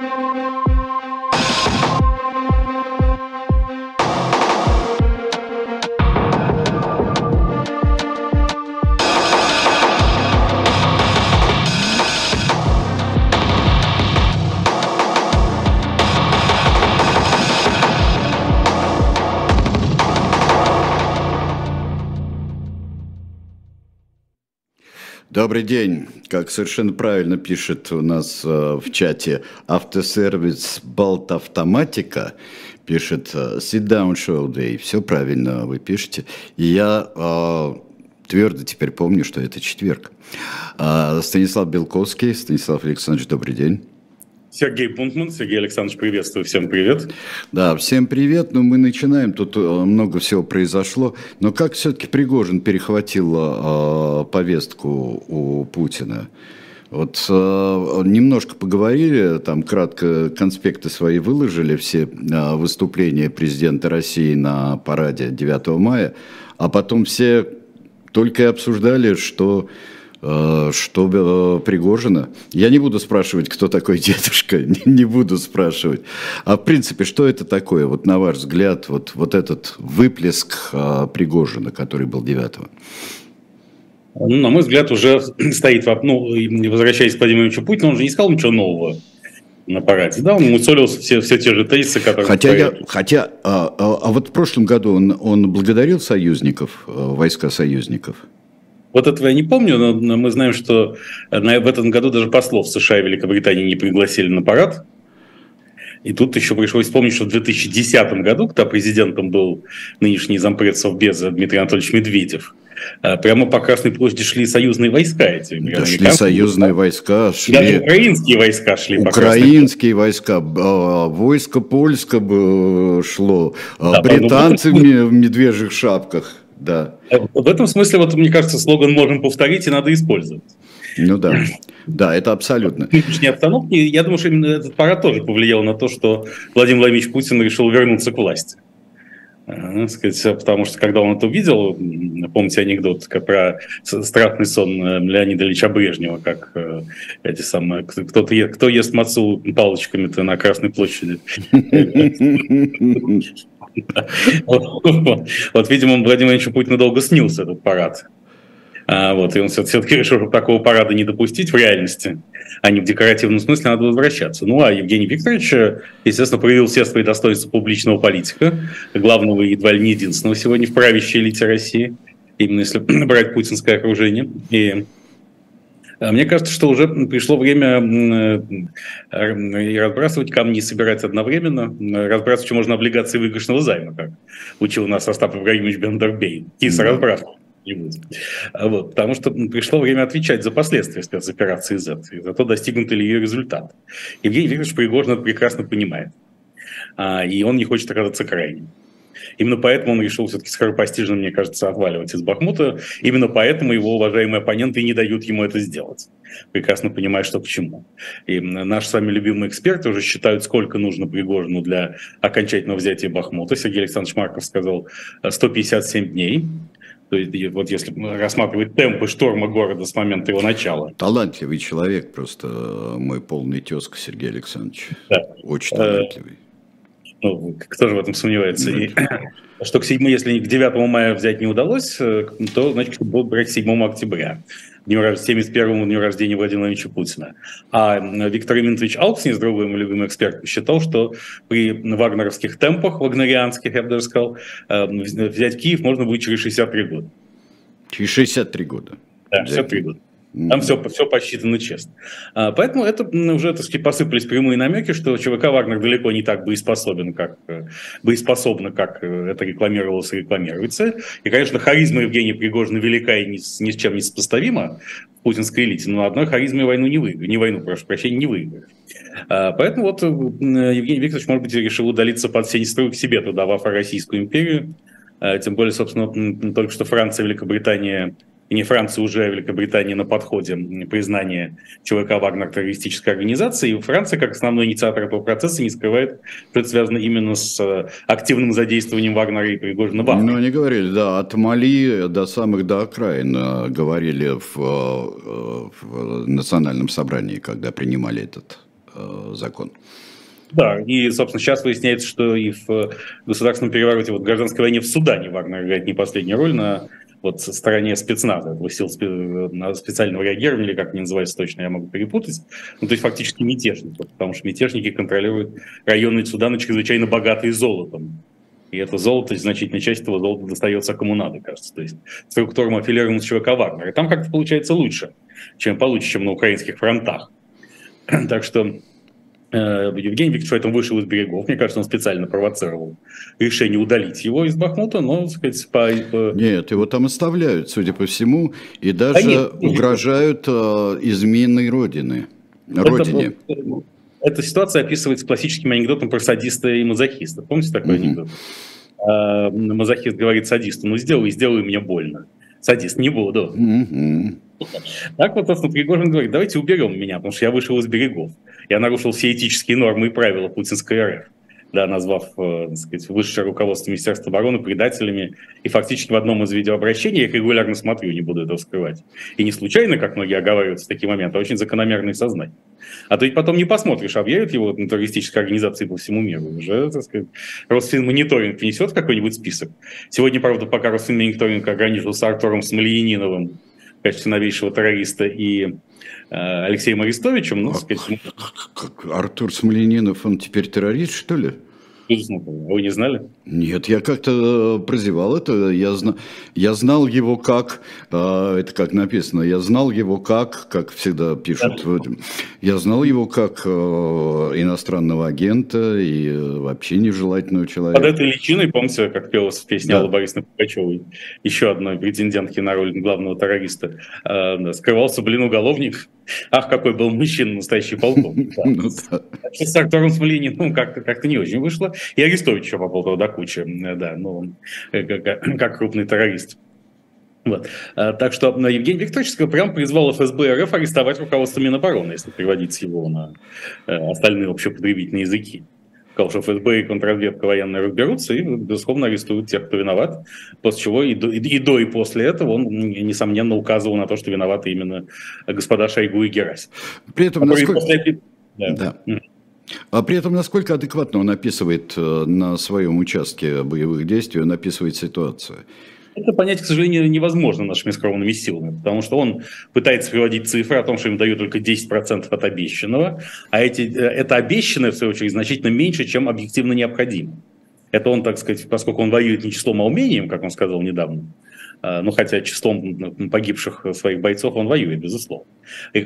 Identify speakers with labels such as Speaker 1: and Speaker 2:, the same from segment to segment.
Speaker 1: Música Добрый день. Как совершенно правильно пишет у нас э, в чате автосервис Балт Автоматика, пишет э, Sit Down Show Day. Все правильно вы пишете. И я э, твердо теперь помню, что это четверг. Э, Станислав Белковский. Станислав Александрович, добрый день.
Speaker 2: Сергей Пунтман. Сергей Александрович, приветствую. Всем привет.
Speaker 1: Да, всем привет. Ну, мы начинаем. Тут э, много всего произошло. Но как все-таки Пригожин перехватил э, повестку у Путина? Вот э, немножко поговорили, там кратко конспекты свои выложили, все э, выступления президента России на параде 9 мая, а потом все только и обсуждали, что Э, что э, Пригожина. Я не буду спрашивать, кто такой дедушка, не буду спрашивать. А в принципе, что это такое, вот на ваш взгляд, вот, вот этот выплеск э, Пригожина, который был 9
Speaker 2: ну, на мой взгляд, уже стоит, ну, возвращаясь к Владимиру Ильичу Путину, он же не сказал ничего нового на параде, да, он мусолил все, все те же тезисы, которые...
Speaker 1: Хотя, я, хотя а, а, а вот в прошлом году он, он благодарил союзников, войска союзников?
Speaker 2: Вот этого я не помню, но мы знаем, что в этом году даже послов США и Великобритании не пригласили на парад. И тут еще пришлось вспомнить, что в 2010 году, когда президентом был нынешний зампред Совбеза Дмитрий Анатольевич Медведев, э, прямо по Красной площади шли союзные войска эти.
Speaker 1: Да, шли союзные войска.
Speaker 2: Шли... Даже украинские войска шли
Speaker 1: Украинские войска, а, войско польское шло, а да, британцы ну, в медвежьих шапках. Да.
Speaker 2: В этом смысле, вот мне кажется, слоган можем повторить и надо использовать.
Speaker 1: Ну да. Да, это абсолютно.
Speaker 2: Нынешней обстановке, я думаю, что именно этот парад тоже повлиял на то, что Владимир Владимирович Путин решил вернуться к власти. Э, сказать, потому что когда он это увидел, помните анекдот про страшный сон э, Леонида Ильича Брежнева, как э, эти самые, кто-то ест, кто ест мацу палочками-то на Красной площади. Вот, видимо, Владимир Ильичу Путину долго снился этот парад. А, вот, и он все-таки решил, что такого парада не допустить в реальности, а не в декоративном смысле, надо возвращаться. Ну, а Евгений Викторович, естественно, проявил все свои достоинства публичного политика, главного и едва ли не единственного сегодня в правящей элите России, именно если брать путинское окружение. И мне кажется, что уже пришло время разбрасывать камни и собирать одновременно. Разбрасывать еще можно облигации выигрышного займа, как учил нас Остап Ибрагимович Бендербей. Киса не будет. А вот, потому что пришло время отвечать за последствия спецоперации Z, и за то, достигнут ли ее результат. Евгений Викторович Пригожин это прекрасно понимает. А, и он не хочет оказаться крайним. Именно поэтому он решил все-таки скоропостижно, мне кажется, отваливать из Бахмута. Именно поэтому его уважаемые оппоненты не дают ему это сделать. Прекрасно понимая, что к чему. И наши с вами любимые эксперты уже считают, сколько нужно Пригожину для окончательного взятия Бахмута. Сергей Александрович Марков сказал 157 дней. То есть, вот если рассматривать темпы шторма города с момента его начала.
Speaker 1: Талантливый человек, просто мой полный тезка Сергей Александрович. Да. Очень талантливый.
Speaker 2: Ну, кто же в этом сомневается? И, что к 7, если к 9 мая взять не удалось, э, то, значит, будут брать 7 октября. Дню, 71-му дню рождения Владимира Владимировича Путина. А Виктор Емельянович Алкснис, другой мой любимый эксперт, считал, что при вагнеровских темпах, вагнерианских, я бы даже сказал, э, взять Киев можно будет через 63 года.
Speaker 1: Через 63 года.
Speaker 2: Да, 63 года. Там все, все посчитано честно. А, поэтому это уже, так сказать, посыпались прямые намеки, что ЧВК «Вагнер» далеко не так боеспособен, как, э, боеспособно, как э, это рекламировалось и рекламируется. И, конечно, харизма Евгения Пригожина велика и ни, ни с чем не сопоставима в путинской элите, но одной харизмой войну не выиграешь, не войну, прошу прощения, не выиграешь. А, поэтому вот э, Евгений Викторович, может быть, решил удалиться под сень строй к себе, туда, в Российскую империю. А, тем более, собственно, только что Франция Великобритания и не Франция уже, а Великобритания на подходе признание ЧВК «Вагнер» террористической организацией. И Франция, как основной инициатор этого процесса, не скрывает, что это связано именно с э, активным задействованием Вагнера и Пригожина в
Speaker 1: Ну, они говорили, да, от Мали до самых до окраин э, говорили в, э, в национальном собрании, когда принимали этот закон.
Speaker 2: Да, и, собственно, сейчас выясняется, что и в государственном перевороте, вот в гражданской войне в Судане Вагнер играет не последнюю роль на вот стороне спецназа, этого сил специального реагирования, или как они называются точно, я могу перепутать. Ну, то есть фактически мятежников, потому что мятежники контролируют районы Судана чрезвычайно богатые золотом. И это золото, значительная часть этого золота достается кому надо, кажется. То есть структурам аффилированным с ЧВК Вагнера. И там как-то получается лучше, чем получше, чем на украинских фронтах. так что Евгений Викторович поэтому вышел из берегов. Мне кажется, он специально провоцировал решение удалить его из Бахмута, но, так сказать,
Speaker 1: по... Нет, его там оставляют, судя по всему, и даже а нет, угрожают э, изменой Родины, Родине.
Speaker 2: Это, эта ситуация описывается классическим анекдотом про садиста и мазохиста. Помните такой mm-hmm. анекдот? А, мазохист говорит садисту, ну сделай, сделай мне больно. Садист, не буду. Mm-hmm. Так вот, собственно, Пригожин говорит, давайте уберем меня, потому что я вышел из берегов. Я нарушил все этические нормы и правила путинской РФ да, назвав э, так сказать, высшее руководство Министерства обороны предателями. И фактически в одном из видеообращений, я их регулярно смотрю, не буду этого скрывать. И не случайно, как многие оговариваются в такие моменты, а очень закономерные сознание. А то ведь потом не посмотришь, объявят его на террористической организации по всему миру. Уже, так сказать, Росфинмониторинг внесет какой-нибудь список. Сегодня, правда, пока Росфинмониторинг ограничился Артуром Смольяниновым, в качестве новейшего террориста и Алексеем Арестовичем. Ну, а, сказать,
Speaker 1: Артур Смоленинов, он теперь террорист, что ли?
Speaker 2: Вы не знали?
Speaker 1: Нет, я как-то э, прозевал это. Я, зна... я знал его как, э, это как написано, я знал его как, как всегда пишут, да. я знал его как э, иностранного агента и вообще нежелательного человека.
Speaker 2: Под этой личиной, помните, как пелась в песне да. Аллы Борисовны Пугачевой, еще одной претендентки на роль главного террориста, скрывался, блин, уголовник. Ах, какой был мужчина, настоящий полковник. Ну с Артуром Смолениным как-то не очень вышло. И Арестович еще попал туда куча, да, ну, как крупный террорист. Вот. А, так что Евгений Викторович прям призвал ФСБ РФ арестовать руководство Минобороны, если переводить его на э, остальные общепотребительные языки. Сказал, что ФСБ и контрразведка военная разберутся и, безусловно, арестуют тех, кто виноват. После чего и до, и до, и после этого он, несомненно, указывал на то, что виноваты именно господа Шойгу и Герасим.
Speaker 1: При этом, насколько... После... Да. Да. А при этом, насколько адекватно он описывает э, на своем участке боевых действий, он описывает ситуацию?
Speaker 2: Это понять, к сожалению, невозможно нашими скромными силами, потому что он пытается приводить цифры о том, что им дают только 10% от обещанного, а эти, э, это обещанное, в свою очередь, значительно меньше, чем объективно необходимо. Это он, так сказать, поскольку он воюет не числом, а умением, как он сказал недавно, ну, хотя числом погибших своих бойцов он воюет, безусловно.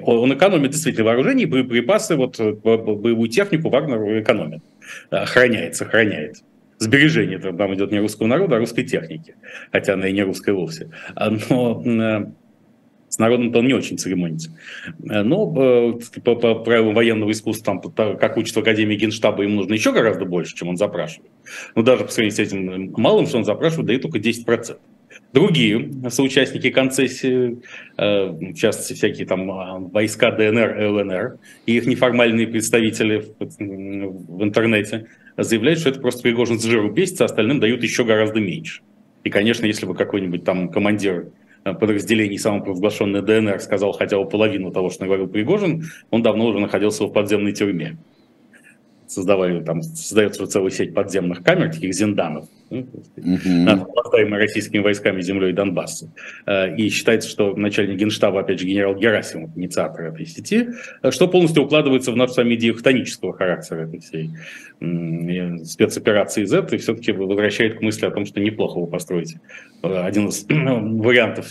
Speaker 2: Он экономит действительно вооружение, боеприпасы, вот э, боевую технику Вагнер экономит, охраняет, сохраняет. Сбережение там идет не русского народа, а русской техники, хотя она и не русская вовсе. А, но э, с народом-то он не очень церемонится. Э, но по, по правилам военного искусства, там, как учат в Академии Генштаба, им нужно еще гораздо больше, чем он запрашивает. Но даже по сравнению с этим малым, что он запрашивает, дает только 10%. Другие соучастники концессии, э, в частности, всякие там а, войска ДНР, ЛНР, и их неформальные представители в интернете заявляют, что это просто Пригожин с жиру бесится, а остальным дают еще гораздо меньше. И, конечно, если бы какой-нибудь там командир э, подразделений самопровозглашенной ДНР сказал хотя бы половину того, что говорил Пригожин, он давно уже находился в подземной тюрьме создавали, там создается целая сеть подземных камер, таких зинданов, ну, угу. российскими войсками землей Донбасса. Э, и считается, что начальник генштаба, опять же, генерал Герасимов, инициатор этой сети, э, что полностью укладывается в нашу с вами идею хтонического характера этой всей спецоперации Z, и все-таки возвращает к мысли о том, что неплохо вы построите. Э, один из вариантов,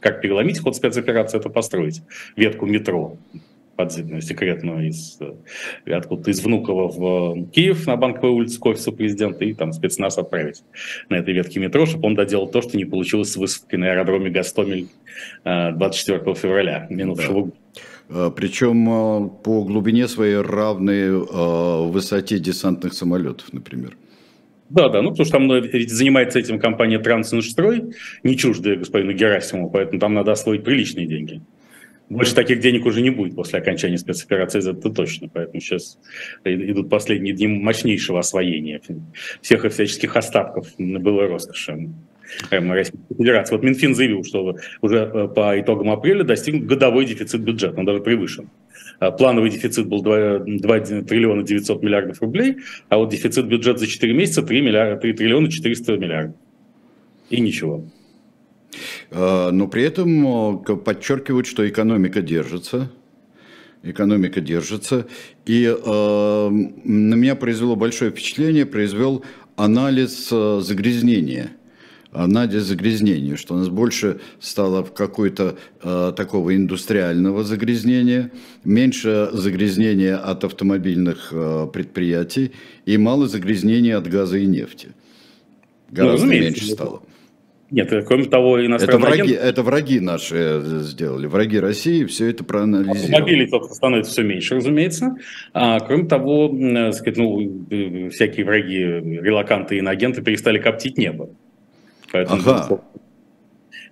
Speaker 2: как переломить ход спецоперации, это построить ветку метро подземную, секретную из, э, откуда-то из Внуково в э, Киев на Банковой улице к офису президента и там спецназ отправить на этой ветке метро, чтобы он доделал то, что не получилось с высадкой на аэродроме Гастомель 24 э, февраля минувшего года.
Speaker 1: Да. Причем по глубине своей равной высоте десантных самолетов, например.
Speaker 2: Да, да, ну потому что там занимается этим компания Транснштрой, не чуждая господину Герасимову, поэтому там надо освоить приличные деньги. Больше таких денег уже не будет после окончания спецоперации, это точно. Поэтому сейчас идут последние дни мощнейшего освоения всех и всяческих остатков было роскоши. Российской Федерации. Вот Минфин заявил, что уже по итогам апреля достигнут годовой дефицит бюджета, он даже превышен. Плановый дефицит был 2, 2 триллиона 900 миллиардов рублей, а вот дефицит бюджета за 4 месяца 3, миллиарда, 3 триллиона 400 миллиардов. И ничего.
Speaker 1: Но при этом подчеркивают, что экономика держится, экономика держится. И э, на меня произвело большое впечатление, произвел анализ э, загрязнения. Анализ загрязнения, что у нас больше стало какой-то э, такого индустриального загрязнения, меньше загрязнения от автомобильных э, предприятий и мало загрязнения от газа и нефти. Ну, Гораздо ну, меньше стало.
Speaker 2: Нет, кроме того,
Speaker 1: иностранные это враги, агенты... это враги наши э, сделали, враги России все это проанализировали.
Speaker 2: Автомобилей становится все меньше, разумеется. А, кроме того, э, сказать, ну, э, всякие враги, релаканты и иноагенты перестали коптить небо. Поэтому ага.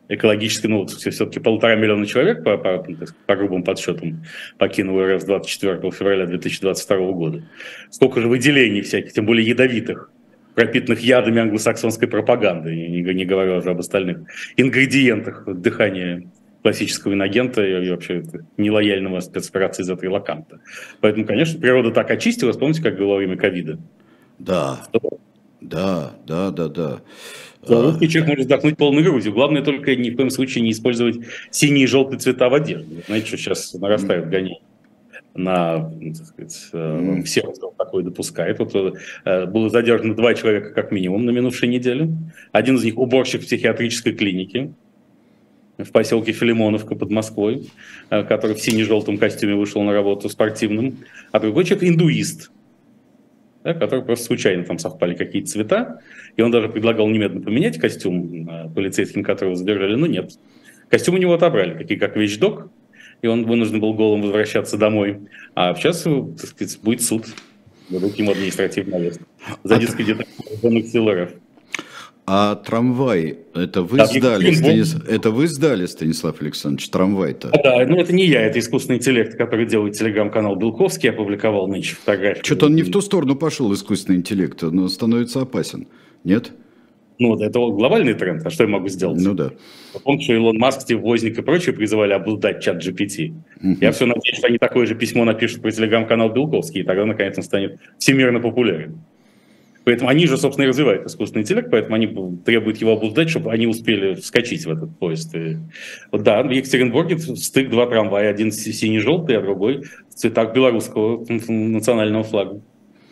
Speaker 2: экологически, ну, все-таки полтора миллиона человек, по, по, по грубым подсчетам, покинуло РФ 24 февраля 2022 года. Сколько же выделений всяких, тем более ядовитых пропитанных ядами англосаксонской пропаганды, не, не говоря уже об остальных ингредиентах дыхания классического инагента и вообще нелояльного спецоперации за трилоканта. Поэтому, конечно, природа так очистилась, помните, как было во время ковида?
Speaker 1: Да, да, да, да, да.
Speaker 2: Русский человек может вздохнуть полной грудью. Главное только ни в коем случае не использовать синие и желтые цвета в одежде. Знаете, что сейчас нарастают гонения? На, так сказать, mm. кто такое допускает. Вот, э, было задержано два человека как минимум на минувшей неделе. Один из них уборщик психиатрической клинике в поселке Филимоновка под Москвой, э, который в сине-желтом костюме вышел на работу спортивным, а другой человек индуист, да, который просто случайно там совпали какие-то цвета, и он даже предлагал немедленно поменять костюм полицейским, которого задержали, но нет. Костюм у него отобрали, такие как вещдок, и он вынужден был голым возвращаться домой. А сейчас, так сказать, будет суд. Дадут ему административный арест за дискредитацию сил РФ.
Speaker 1: А трамвай, это вы да, сдали, Станис... это вы сдали, Станислав Александрович, трамвай-то?
Speaker 2: Да, ну это не я, это искусственный интеллект, который делает телеграм-канал Белковский, опубликовал нынче фотографию.
Speaker 1: Что-то он не в ту сторону пошел, искусственный интеллект, но становится опасен, нет?
Speaker 2: Ну, это глобальный тренд, а что я могу сделать?
Speaker 1: Ну да.
Speaker 2: Помню, что Илон Маск, Стив Возник и прочие призывали обладать чат GPT. Uh-huh. Я все надеюсь, что они такое же письмо напишут про телеграм-канал Белковский, и тогда, наконец, он станет всемирно популярен. Поэтому они же, собственно, и развивают искусственный интеллект, поэтому они требуют его обуздать, чтобы они успели вскочить в этот поезд. И, вот, да, в Екатеринбурге стык два трамвая, один синий-желтый, а другой в цветах белорусского национального флага.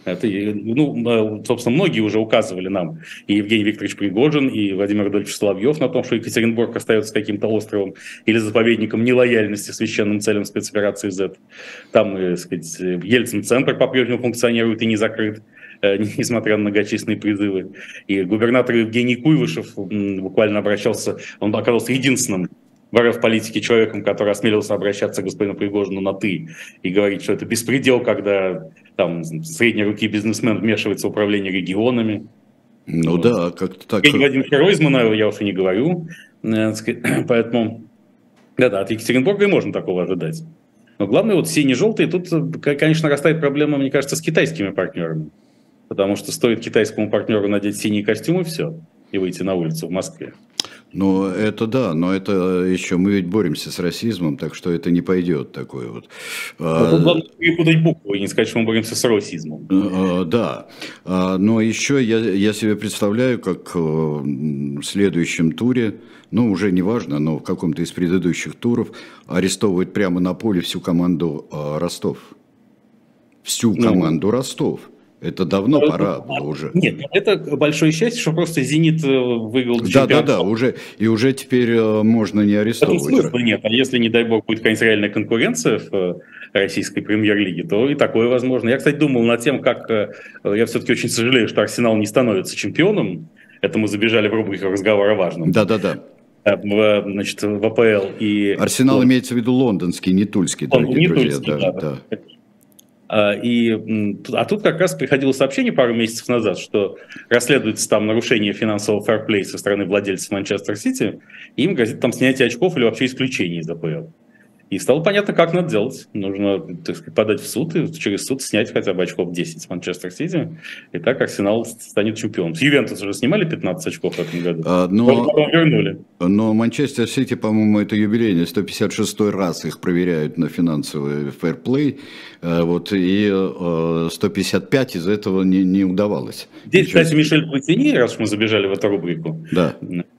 Speaker 2: Это, ну, собственно, многие уже указывали нам, и Евгений Викторович Пригожин, и Владимир Адольфович Соловьев на том, что Екатеринбург остается каким-то островом или заповедником нелояльности священным целям спецоперации Z. Там, так сказать, Ельцин-центр по-прежнему функционирует и не закрыт э, несмотря на многочисленные призывы. И губернатор Евгений Куйвышев буквально обращался, он оказался единственным в РФ-политике человеком, который осмелился обращаться к господину Пригожину на «ты» и говорить, что это беспредел, когда там средней руки бизнесмен вмешивается в управление регионами.
Speaker 1: Ну вот. да, как-то так.
Speaker 2: Евгений Владимирович Ройзмана я уже не говорю, э, поэтому да-да, от Екатеринбурга и можно такого ожидать. Но главное, вот синий-желтый, тут, э, конечно, растает проблема, мне кажется, с китайскими партнерами. Потому что стоит китайскому партнеру надеть синий костюм и все, и выйти на улицу в Москве.
Speaker 1: Ну, это да, но это еще мы ведь боремся с расизмом, так что это не пойдет такое вот.
Speaker 2: Ну, тут главное перепутать букву и не сказать, что мы боремся с расизмом.
Speaker 1: А, да, а, но еще я, я себе представляю, как э, в следующем туре, ну, уже не важно, но в каком-то из предыдущих туров арестовывают прямо на поле всю команду э, Ростов. Всю ну. команду ну, Ростов. Это давно это, пора было уже.
Speaker 2: Нет, это большое счастье, что просто «Зенит» э, выиграл
Speaker 1: Да, да, да, уже, и уже теперь э, можно не арестовывать.
Speaker 2: Это смысла нет, а если, не дай бог, будет какая-нибудь реальная конкуренция в э, российской премьер-лиге, то и такое возможно. Я, кстати, думал над тем, как... Я все-таки очень сожалею, что «Арсенал» не становится чемпионом. Это мы забежали в рубрику разговора важном.
Speaker 1: Да, да, да
Speaker 2: в, значит, в АПЛ и...
Speaker 1: Арсенал вот. имеется в виду лондонский, не тульский, дорогие не друзья.
Speaker 2: Тульский, да, да. да. А, и, а тут как раз приходило сообщение пару месяцев назад, что расследуется там нарушение финансового фэрплея со стороны владельцев Манчестер Сити, им грозит там снятие очков или вообще исключение из АПЛ. И стало понятно, как надо делать. Нужно так сказать, подать в суд и через суд снять хотя бы очков 10 с Манчестер Сити. И так Арсенал станет чемпионом. С Ювентус уже снимали 15 очков в этом году. А,
Speaker 1: но, потом вернули. Но Манчестер Сити, по-моему, это юбилейный. 156 раз их проверяют на финансовый фэрплей. Э, вот, и 155 э, из этого не, не удавалось.
Speaker 2: Здесь, кстати, Мишель Платини, раз мы забежали в эту рубрику,
Speaker 1: да.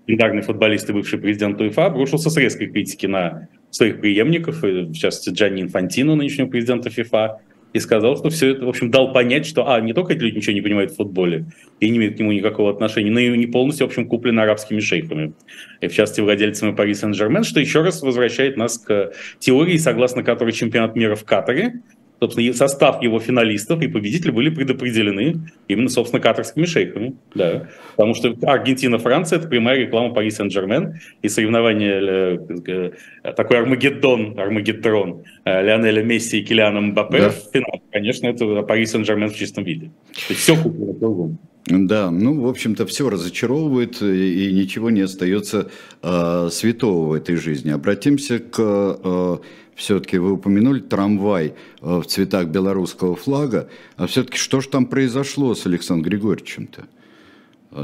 Speaker 2: Легендарный футболист и бывший президент УЕФА, обрушился с резкой критики на своих преемников, в частности Джанни Инфантино, нынешнего президента ФИФА, и сказал, что все это, в общем, дал понять, что, а, не только эти люди ничего не понимают в футболе и не имеют к нему никакого отношения, но и не полностью, в общем, куплены арабскими шейхами, и в частности владельцами Пари Сен-Жермен, что еще раз возвращает нас к теории, согласно которой чемпионат мира в Катаре собственно, состав его финалистов и победители были предопределены именно, собственно, катарскими шейхами. Да. Потому что Аргентина-Франция – это прямая реклама Пари Сен-Жермен и соревнование, э, э, такой Армагеддон, Армагеддрон э, Лионеля Месси и Килиана Мбаппе да. в финал. Конечно, это Пари Сен-Жермен в чистом виде. То есть все куплено кругом.
Speaker 1: Да, ну, в общем-то, все разочаровывает, и ничего не остается э, святого в этой жизни. Обратимся к э, все-таки вы упомянули трамвай э, в цветах белорусского флага, а все-таки что же там произошло с Александром Григорьевичем-то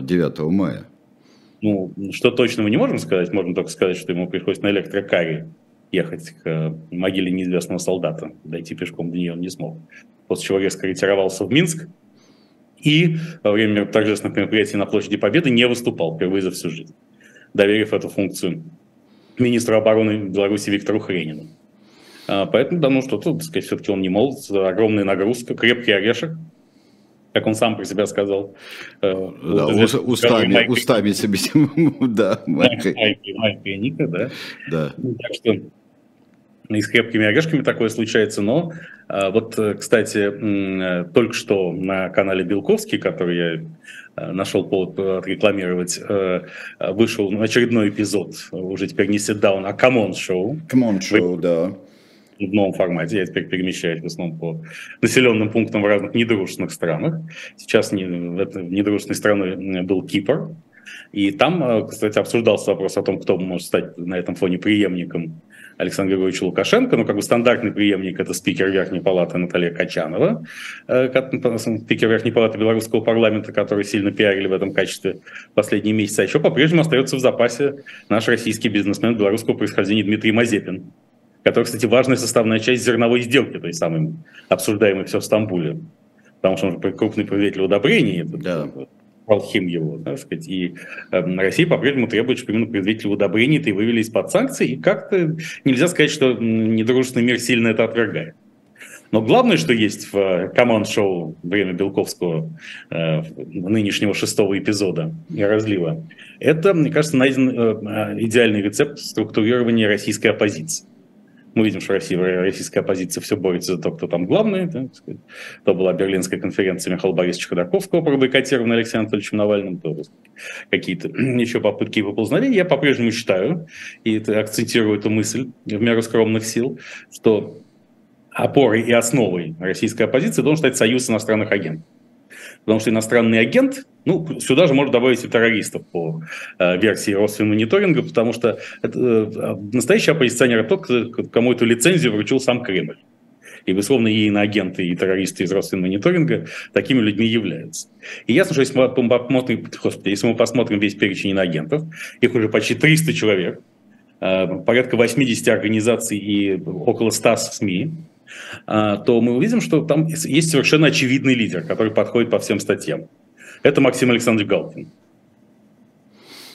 Speaker 1: 9 мая?
Speaker 2: Ну, что точно мы не можем сказать, можем только сказать, что ему приходится на электрокаре ехать к э, могиле неизвестного солдата. Дойти пешком до нее он не смог. После чего резко ретировался в Минск и во время торжественных мероприятий на площади Победы не выступал впервые за всю жизнь, доверив эту функцию министру обороны Беларуси Виктору Хренину. А, поэтому, да, ну что-то, так сказать, все-таки он не молод, огромная нагрузка, крепкий орешек, как он сам про себя сказал.
Speaker 1: Э, да, вот, устами, Майк, устами себе,
Speaker 2: да, и Ника, да.
Speaker 1: Да.
Speaker 2: Ну, так что и с крепкими орешками такое случается, но а, вот, кстати, только что на канале Белковский, который я э, нашел повод отрекламировать, э, вышел очередной эпизод, уже теперь не Down, а Show.
Speaker 1: Come On Show, да
Speaker 2: в новом формате. Я теперь перемещаюсь в основном по населенным пунктам в разных недружественных странах. Сейчас не, недружественной страной был Кипр. И там, э, кстати, обсуждался вопрос о том, кто может стать на этом фоне преемником Александра Григорьевича Лукашенко. Ну, как бы стандартный преемник – это спикер Верхней Палаты Наталья Качанова, э, спикер Верхней Палаты Белорусского парламента, который сильно пиарили в этом качестве последние месяцы. А еще по-прежнему остается в запасе наш российский бизнесмен белорусского происхождения Дмитрий Мазепин, который, кстати, важная составная часть зерновой сделки, той самой обсуждаемой все в Стамбуле. Потому что он же крупный производитель удобрений, да. Алхим его, так сказать. И э, Россия по-прежнему требует, чтобы именно производители удобрений это и вывели из-под санкций. И как-то нельзя сказать, что недружественный мир сильно это отвергает. Но главное, что есть в э, команд-шоу «Время Белковского» э, нынешнего шестого эпизода и разлива, это, мне кажется, найден э, идеальный рецепт структурирования российской оппозиции. Мы видим, что Россия, российская оппозиция все борется за то, кто там главный. Да, то была Берлинская конференция Михаила Борисовича Ходорковского, пробойкотированная Алексеем Анатольевичем Навальным, то какие-то еще попытки выползновения. Я по-прежнему считаю, и акцентирую эту мысль в меру скромных сил, что опорой и основой российской оппозиции должен стать союз иностранных агентов. Потому что иностранный агент, ну, сюда же можно добавить и террористов по э, версии Росфинмониторинга, потому что это, э, настоящий оппозиционер тот, кому эту лицензию вручил сам Кремль. И, безусловно, и иноагенты, и террористы из Росфинмониторинга такими людьми являются. И ясно, что если мы посмотрим, господи, если мы посмотрим весь перечень иноагентов, их уже почти 300 человек, э, порядка 80 организаций и около 100 СМИ, то мы увидим, что там есть совершенно очевидный лидер, который подходит по всем статьям. Это Максим Александрович Галкин.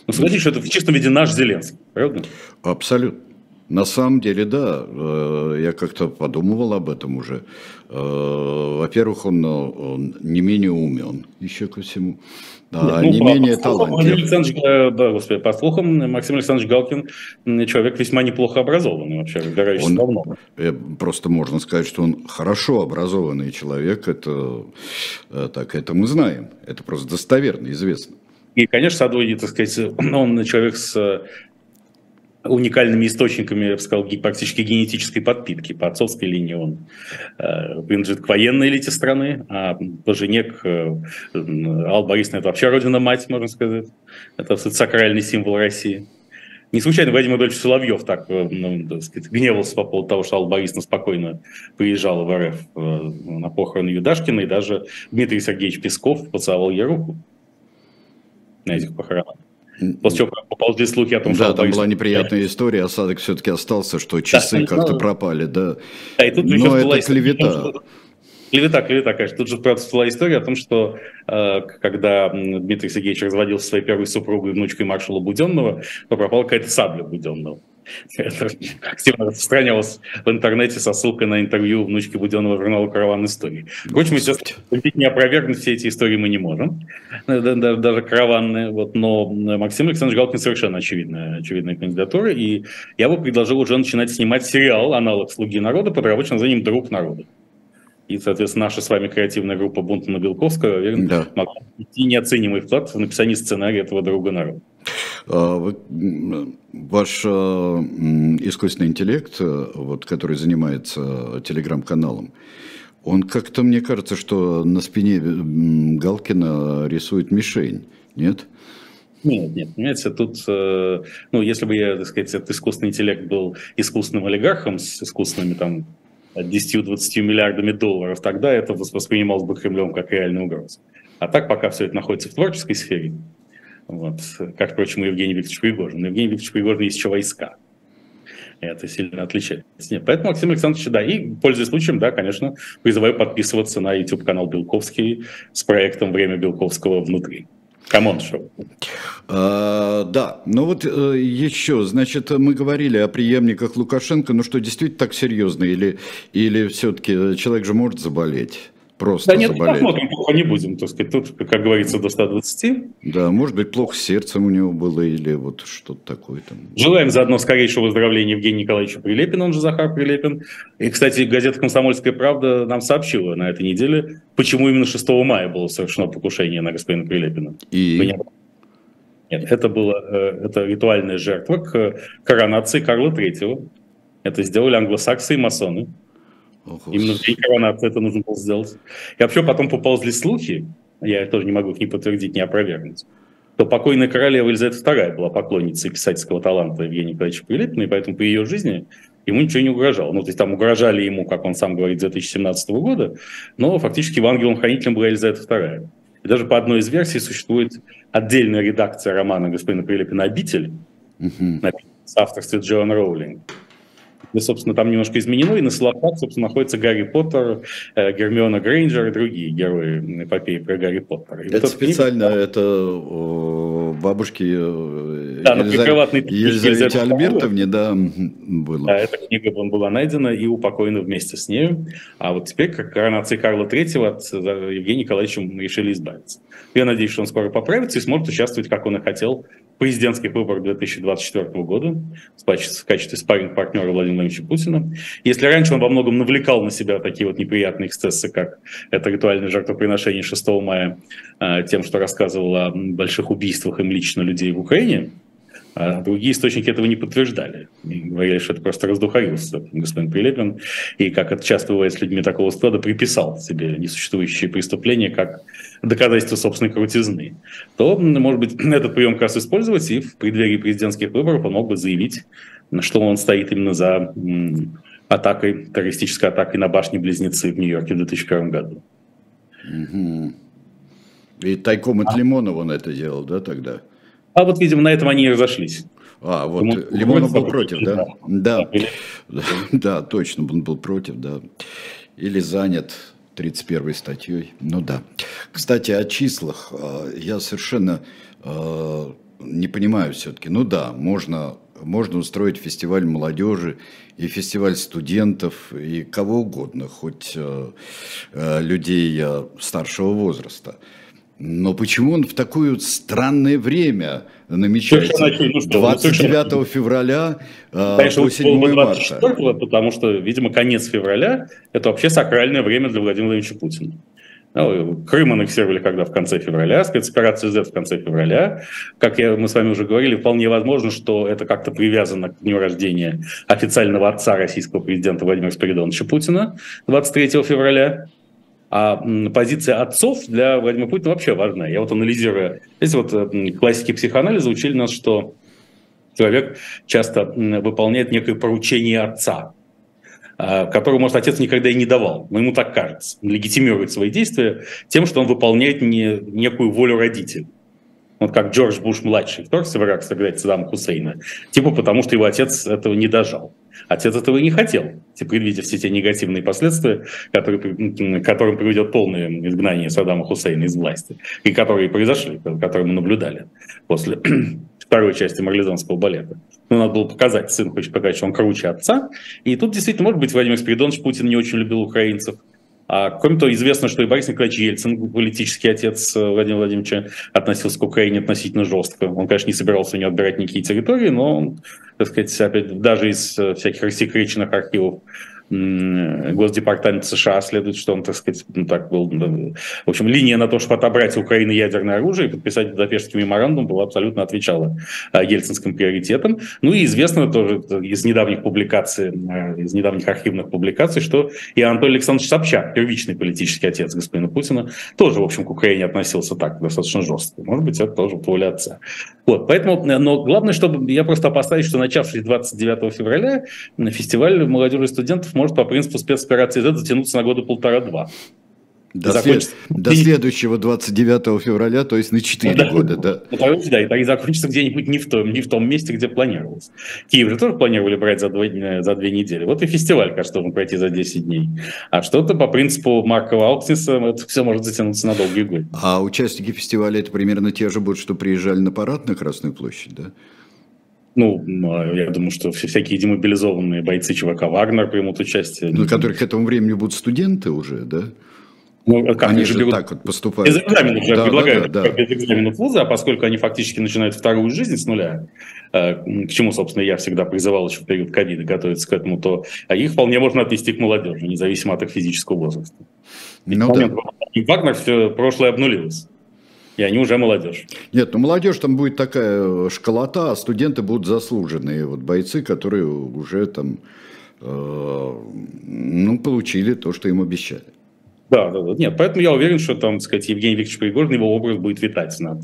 Speaker 2: Ну, согласитесь, что это в чистом виде наш Зеленский, правда?
Speaker 1: Абсолютно. На самом деле, да, э, я как-то подумывал об этом уже. Э, во-первых, он, он не менее умен еще ко всему а ну, не по, менее талантлив.
Speaker 2: Э, да, господи, по слухам, Максим Александрович Галкин человек весьма неплохо образованный вообще, разбирающийся он, давно.
Speaker 1: Э, просто можно сказать, что он хорошо образованный человек, это, э, так, это мы знаем, это просто достоверно, известно.
Speaker 2: И, конечно, Садовый, так сказать, он человек с уникальными источниками, я бы сказал, практически генетической подпитки. По отцовской линии он э, принадлежит к военной элите страны, а по жене к э, Алла Борисовна – это вообще родина-мать, можно сказать. Это сакральный символ России. Не случайно Владимир Владимирович Соловьев так, э, ну, так сказать, гневался по поводу того, что Алла Борисовна спокойно приезжала в РФ на похороны Юдашкина, и даже Дмитрий Сергеевич Песков поцеловал ей руку на этих похоронах. После чего поползли слухи о том,
Speaker 1: да, что... Да, там была неприятная история, осадок все-таки остался, что часы да, как-то ну, пропали, да. да и тут Но это клевета.
Speaker 2: Клевета, клевета, конечно. Тут же, правда, была история о том, что э, когда Дмитрий Сергеевич разводился со своей первой супругой, внучкой маршала Буденного, то пропала какая-то сабля Буденного. Это активно распространялось в интернете со ссылкой на интервью внучки Буденного журнала «Караван истории». Впрочем, естественно, не опровергнуть все эти истории мы не можем, даже караванные. Вот, но Максим Александрович Галкин совершенно очевидная, очевидная кандидатура, и я бы предложил уже начинать снимать сериал, аналог «Слуги народа» под рабочим названием «Друг народа». И, соответственно, наша с вами креативная группа Бунтона Белковского, уверен, да. могла идти неоценимый вклад в написание сценария этого друга народа.
Speaker 1: А, ваш а, искусственный интеллект, э, вот, который занимается телеграм-каналом, он как-то, мне кажется, что на спине Галкина рисует мишень, нет?
Speaker 2: Нет, нет, понимаете, тут, э, ну, если бы я, так сказать, этот искусственный интеллект был искусственным олигархом с искусственными там 10-20 миллиардами долларов, тогда это воспринималось бы Кремлем как реальная угроза. А так, пока все это находится в творческой сфере, вот, как, впрочем, и Евгений Викторович Пригожин. Но Евгений Викторович Пригожин есть еще войска. Это сильно отличается. Нет, поэтому Максим Александрович, да, и, пользуясь случаем, да, конечно, призываю подписываться на YouTube-канал Белковский с проектом «Время Белковского внутри». Камон шоу.
Speaker 1: А, да, ну вот э, еще, значит, мы говорили о преемниках Лукашенко, ну что, действительно так серьезно, или, или все-таки человек же может заболеть? просто
Speaker 2: Да нет, заболеть. посмотрим, плохо не будем, так сказать. Тут, как говорится, до 120.
Speaker 1: Да, может быть, плохо с сердцем у него было или вот что-то такое там.
Speaker 2: Желаем заодно скорейшего выздоровления Евгения Николаевича Прилепина, он же Захар Прилепин. И, кстати, газета «Комсомольская правда» нам сообщила на этой неделе, почему именно 6 мая было совершено покушение на господина Прилепина. И... Нет, это было э, это ритуальная жертва к коронации Карла III. Это сделали англосаксы и масоны. Именно в день коронации это нужно было сделать. И вообще потом поползли слухи, я тоже не могу их ни подтвердить, ни опровергнуть, то покойная королева Елизавета II была поклонницей писательского таланта Евгения Николаевича Прилепина, и поэтому по ее жизни ему ничего не угрожало. Ну, то есть там угрожали ему, как он сам говорит, с 2017 года, но фактически в ангелом-хранителем была Елизавета II. И даже по одной из версий существует отдельная редакция романа господина Прилепина «Обитель», uh-huh. с авторством Джоан Роулинг где, собственно, там немножко изменено, и на слотах, собственно, находится Гарри Поттер, э, Гермиона Грейнджер и другие герои эпопеи про Гарри Поттера. И
Speaker 1: это специально, книга, это о, бабушки
Speaker 2: э, да, Елизавет,
Speaker 1: Елизавете Альбертовне, да, было.
Speaker 2: Да, эта книга была найдена и упокоена вместе с нею. А вот теперь, как коронации Карла III, от Евгения Николаевича решили избавиться. Я надеюсь, что он скоро поправится и сможет участвовать, как он и хотел, президентских выборах 2024 года в качестве спарринг-партнера Владимира Владимировича Путина. Если раньше он во многом навлекал на себя такие вот неприятные эксцессы, как это ритуальное жертвоприношение 6 мая, а, тем, что рассказывал о больших убийствах им лично людей в Украине, а другие источники этого не подтверждали. И говорили, что это просто раздухарился господин Прилепин. И, как это часто бывает с людьми такого склада, приписал себе несуществующие преступления как доказательство собственной крутизны. То, может быть, этот прием как раз использовать, и в преддверии президентских выборов он мог бы заявить, что он стоит именно за атакой, террористической атакой на башни-близнецы в Нью-Йорке в 2001 году.
Speaker 1: И тайком от а? Лимонова он это делал, да, тогда?
Speaker 2: А вот, видимо, на этом они и разошлись.
Speaker 1: А, вот Лимон, Лимонов был против, да? Да. да. Да, точно, он был против, да. Или занят 31 статьей. Ну да. Кстати, о числах. А, я совершенно а, не понимаю все-таки. Ну да, можно, можно устроить фестиваль молодежи и фестиваль студентов, и кого угодно, хоть а, людей старшего возраста. Но почему он в такое странное время намечается? 29 ну, февраля
Speaker 2: а, Конечно, по 7 марта. Потому что, видимо, конец февраля – это вообще сакральное время для Владимира Владимировича Путина. Ну, Крым аннексировали когда в конце февраля, спецоперацию Z в конце февраля. Как я, мы с вами уже говорили, вполне возможно, что это как-то привязано к дню рождения официального отца российского президента Владимира Спиридоновича Путина 23 февраля. А позиция отцов для Владимира Путина вообще важна. Я вот анализирую, если вот классики психоанализа учили нас, что человек часто выполняет некое поручение отца, а, которое, может, отец никогда и не давал, но ему так кажется. Он легитимирует свои действия тем, что он выполняет не, некую волю родителей. Вот как Джордж Буш-младший вторгся в Ирак согнать Саддама Хусейна, типа потому, что его отец этого не дожал. Отец этого и не хотел, предвидя все те негативные последствия, которые, которым приведет полное изгнание Саддама Хусейна из власти, и которые произошли, которые мы наблюдали после второй части марлезонского балета. Ну, надо было показать, сын хочет показать, что он круче отца. И тут действительно, может быть, Владимир Спиридонович Путин не очень любил украинцев. А кроме того, известно, что и Борис Николаевич Ельцин, политический отец э, Владимира Владимировича, относился к Украине относительно жестко. Он, конечно, не собирался у него отбирать никакие территории, но так сказать, опять, даже из э, всяких рассекреченных архивов Госдепартамент США следует, что он, так сказать, ну, так был... В общем, линия на то, чтобы отобрать у Украины ядерное оружие и подписать Будапештский меморандум, была абсолютно отвечала а, ельцинским приоритетам. Ну и известно тоже из недавних публикаций, э, из недавних архивных публикаций, что и Анатолий Александрович Собчак, первичный политический отец господина Путина, тоже, в общем, к Украине относился так, достаточно жестко. Может быть, это тоже воля отца. Вот, поэтому, но главное, чтобы я просто опасаюсь, что начавшись 29 февраля, фестиваль молодежи и студентов может по принципу спецоперации Z затянуться на года полтора-два.
Speaker 1: До, след... до следующего 29 февраля, то есть на 4 да, года, да.
Speaker 2: Ну, да, и, и закончится где-нибудь не в, том, не в том месте, где планировалось. Киев же тоже планировали брать за, два, за две недели. Вот и фестиваль, кажется, должен пройти за 10 дней. А что-то по принципу Маркова Алксиса, это все может затянуться на долгие годы.
Speaker 1: А участники фестиваля это примерно те же будут, что приезжали на парад на Красную площадь, да?
Speaker 2: Ну, а, я думаю, что всякие демобилизованные бойцы ЧВК «Вагнер» примут участие.
Speaker 1: Ну, которые к этому времени будут студенты уже, да?
Speaker 2: Ну, а как они же берут... так вот поступают. Без экзаменов уже да, предлагают да, да, да. без экзаменов вуза, а поскольку они фактически начинают вторую жизнь с нуля, э, к чему, собственно, я всегда призывал еще в период ковида готовиться к этому, то их вполне можно отвести к молодежи, независимо от их физического возраста. Ну, да. Вагнер все прошлое обнулилось и они уже молодежь.
Speaker 1: Нет, ну молодежь там будет такая школота, а студенты будут заслуженные, вот бойцы, которые уже там, э, ну, получили то, что им обещали.
Speaker 2: Да, да, да. Нет, поэтому я уверен, что там, так сказать, Евгений Викторович Пригожин, его образ будет витать над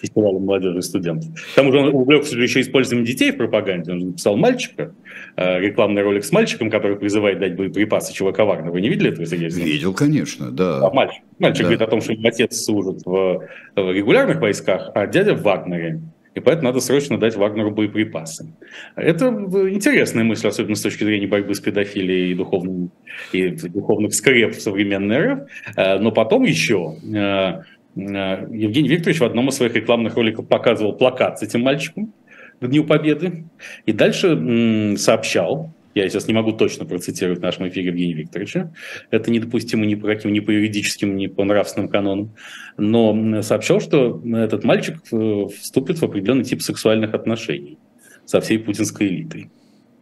Speaker 2: фестивалем молодежи и студентов. К тому же он увлекся еще использованием детей в пропаганде. Он написал мальчика, э, рекламный ролик с мальчиком, который призывает дать боеприпасы чего коварно. Вы не видели этого, Сергей
Speaker 1: Видел, конечно, да.
Speaker 2: А мальчик, мальчик да. говорит о том, что его отец служит в, в регулярных войсках, а дядя в Вагнере и поэтому надо срочно дать Вагнеру боеприпасы. Это интересная мысль, особенно с точки зрения борьбы с педофилией и, духовным, и духовных скреп в современной РФ. Э, но потом еще э, э, Евгений Викторович в одном из своих рекламных роликов показывал плакат с этим мальчиком к Дню Победы и дальше сообщал, я сейчас не могу точно процитировать в нашем эфире Евгения Викторовича, это недопустимо ни по каким, ни по юридическим, ни по нравственным канонам, но сообщал, что этот мальчик э, вступит в определенный тип сексуальных отношений со всей путинской элитой.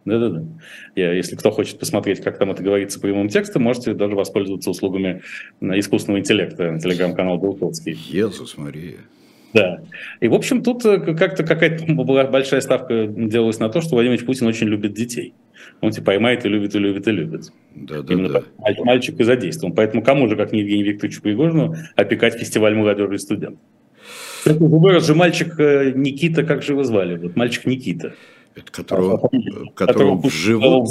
Speaker 2: Да-да-да. Если кто хочет посмотреть, как там это говорится прямым текстом, можете даже воспользоваться услугами искусственного интеллекта, телеграм-канал Белковский.
Speaker 1: Иисус Мария.
Speaker 2: Да. И, в общем, тут э, как-то какая-то большая ставка делалась на то, что Владимир Путин очень любит детей. Он типа поймает и любит, и любит, и любит. Да, да, Именно да. мальчик и задействован. Поэтому кому же, как не Евгению Викторовичу Пригожину, опекать фестиваль молодежи и студентов? Вырос же мальчик э, Никита, как же его звали? Вот мальчик Никита.
Speaker 1: Это которого, а, которого, которого в, живот,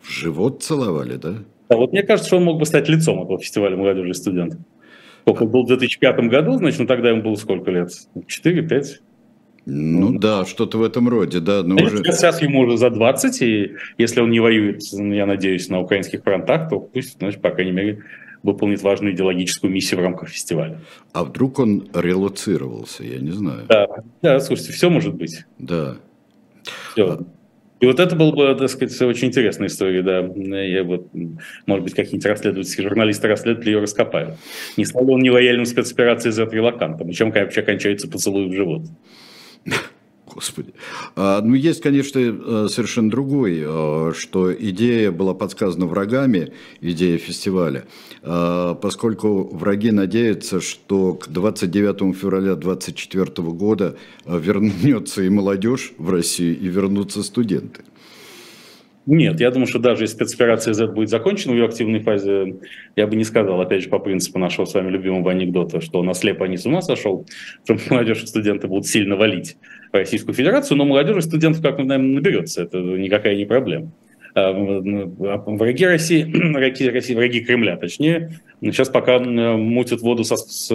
Speaker 1: в живот целовали, да?
Speaker 2: Да, вот мне кажется, что он мог бы стать лицом этого фестиваля молодежи и студентов. Сколько был в 2005 году, значит, ну тогда ему было сколько лет? 4-5?
Speaker 1: Ну, ну да, что-то в этом роде, да. Но
Speaker 2: уже... Сейчас ему уже за 20, и если он не воюет, я надеюсь, на украинских фронтах, то пусть, значит, по крайней мере, выполнит важную идеологическую миссию в рамках фестиваля.
Speaker 1: А вдруг он релоцировался, я не знаю.
Speaker 2: Да, да слушайте, все может быть.
Speaker 1: Да.
Speaker 2: Все. А... И вот это было бы, так сказать, очень интересная история, да. Я вот, может быть, какие-нибудь расследовательские журналисты расследуют ее раскопают. Не стал он нелояльным спецоперацией за релакантом, и чем вообще кончается поцелуй в живот.
Speaker 1: Господи. А, ну, есть, конечно, э, совершенно другой, э, что идея была подсказана врагами, идея фестиваля, а, поскольку враги надеются, что к 29 февраля 2024 года э, вернется и молодежь в Россию, и вернутся студенты.
Speaker 2: Нет, я думаю, что даже если спецоперация Z будет закончена в ее активной фазе, я бы не сказал, опять же, по принципу нашего с вами любимого анекдота, что он ослеп, а не с ума сошел, что молодежь и студенты будут сильно валить Российскую Федерацию, но молодежь и студентов, как мы знаем, наберется, это никакая не проблема. А, враги России, враги, России, враги Кремля, точнее, сейчас пока мутят воду со, с,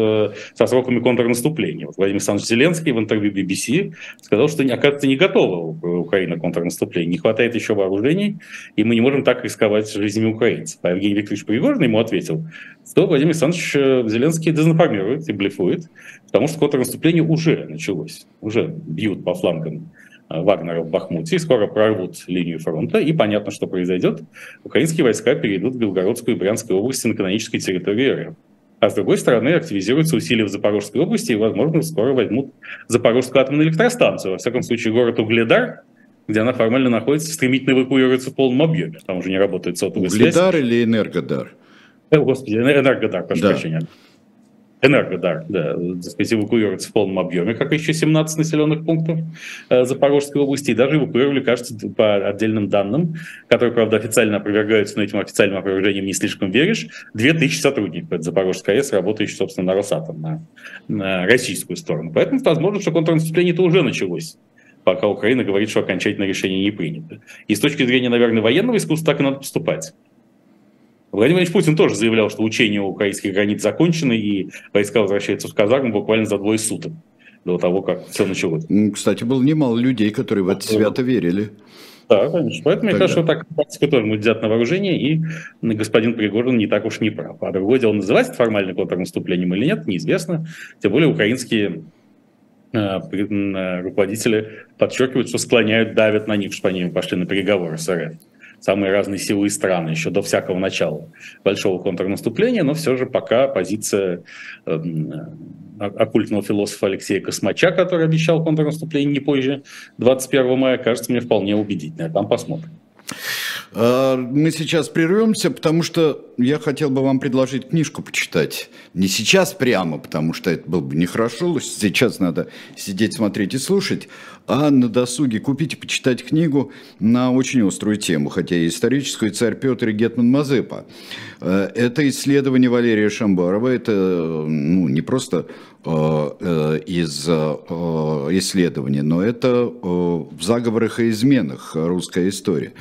Speaker 2: со сроками контрнаступления. Вот Владимир Александрович Зеленский в интервью BBC сказал, что, оказывается, не готова Украина к контрнаступлению, не хватает еще вооружений, и мы не можем так рисковать жизнями украинцев. А Евгений Викторович Пригожин ему ответил, что Владимир Александрович э, Зеленский дезинформирует и блефует, потому что контрнаступление уже началось, уже бьют по флангам Э, Вагнера в Бахмуте и скоро прорвут линию фронта, и понятно, что произойдет. Украинские войска перейдут в Белгородскую и Брянскую области на канонической территории РФ. А с другой стороны, активизируются усилия в Запорожской области, и, возможно, скоро возьмут Запорожскую атомную электростанцию. Во всяком случае, город Угледар, где она формально находится, стремительно эвакуируется в полном объеме. Там уже не работает сотовая
Speaker 1: Угледар связь. Угледар или Энергодар?
Speaker 2: Э, господи, Энергодар, прошу да. прощения. Энергодар, да, так сказать, эвакуируется в полном объеме, как еще 17 населенных пунктов э, Запорожской области, и даже эвакуировали, кажется, по отдельным данным, которые, правда, официально опровергаются, но этим официальным опровержением не слишком веришь, 2000 сотрудников от Запорожской АЭС, работающих, собственно, на Росатом, на, на российскую сторону. Поэтому возможно, что контрнаступление-то уже началось пока Украина говорит, что окончательное решение не принято. И с точки зрения, наверное, военного искусства так и надо поступать. Владимир Ильич Путин тоже заявлял, что учения у украинских границ закончены, и войска возвращаются в казарму буквально за двое суток до того, как все началось.
Speaker 1: Кстати, было немало людей, которые в это свято верили.
Speaker 2: Да, конечно. Поэтому, Тогда. мне кажется, что так практика тоже будет взять на вооружение, и господин Пригожин не так уж не прав. А другое дело, называть это формально контрнаступлением или нет, неизвестно. Тем более украинские э, э, руководители подчеркивают, что склоняют, давят на них, чтобы они пошли на переговоры с РФ самые разные силы и страны еще до всякого начала большого контрнаступления, но все же пока позиция э, оккультного философа Алексея Космача, который обещал контрнаступление не позже 21 мая, кажется мне вполне убедительной. Там посмотрим.
Speaker 1: А, мы сейчас прервемся, потому что я хотел бы вам предложить книжку почитать. Не сейчас прямо, потому что это было бы нехорошо, сейчас надо сидеть, смотреть и слушать, а на досуге купить и почитать книгу на очень острую тему, хотя и историческую, «Царь Петр и Гетман Мазепа». Э, это исследование Валерия Шамбарова, это ну, не просто э, э, из исследования, но это в заговорах и изменах русская история.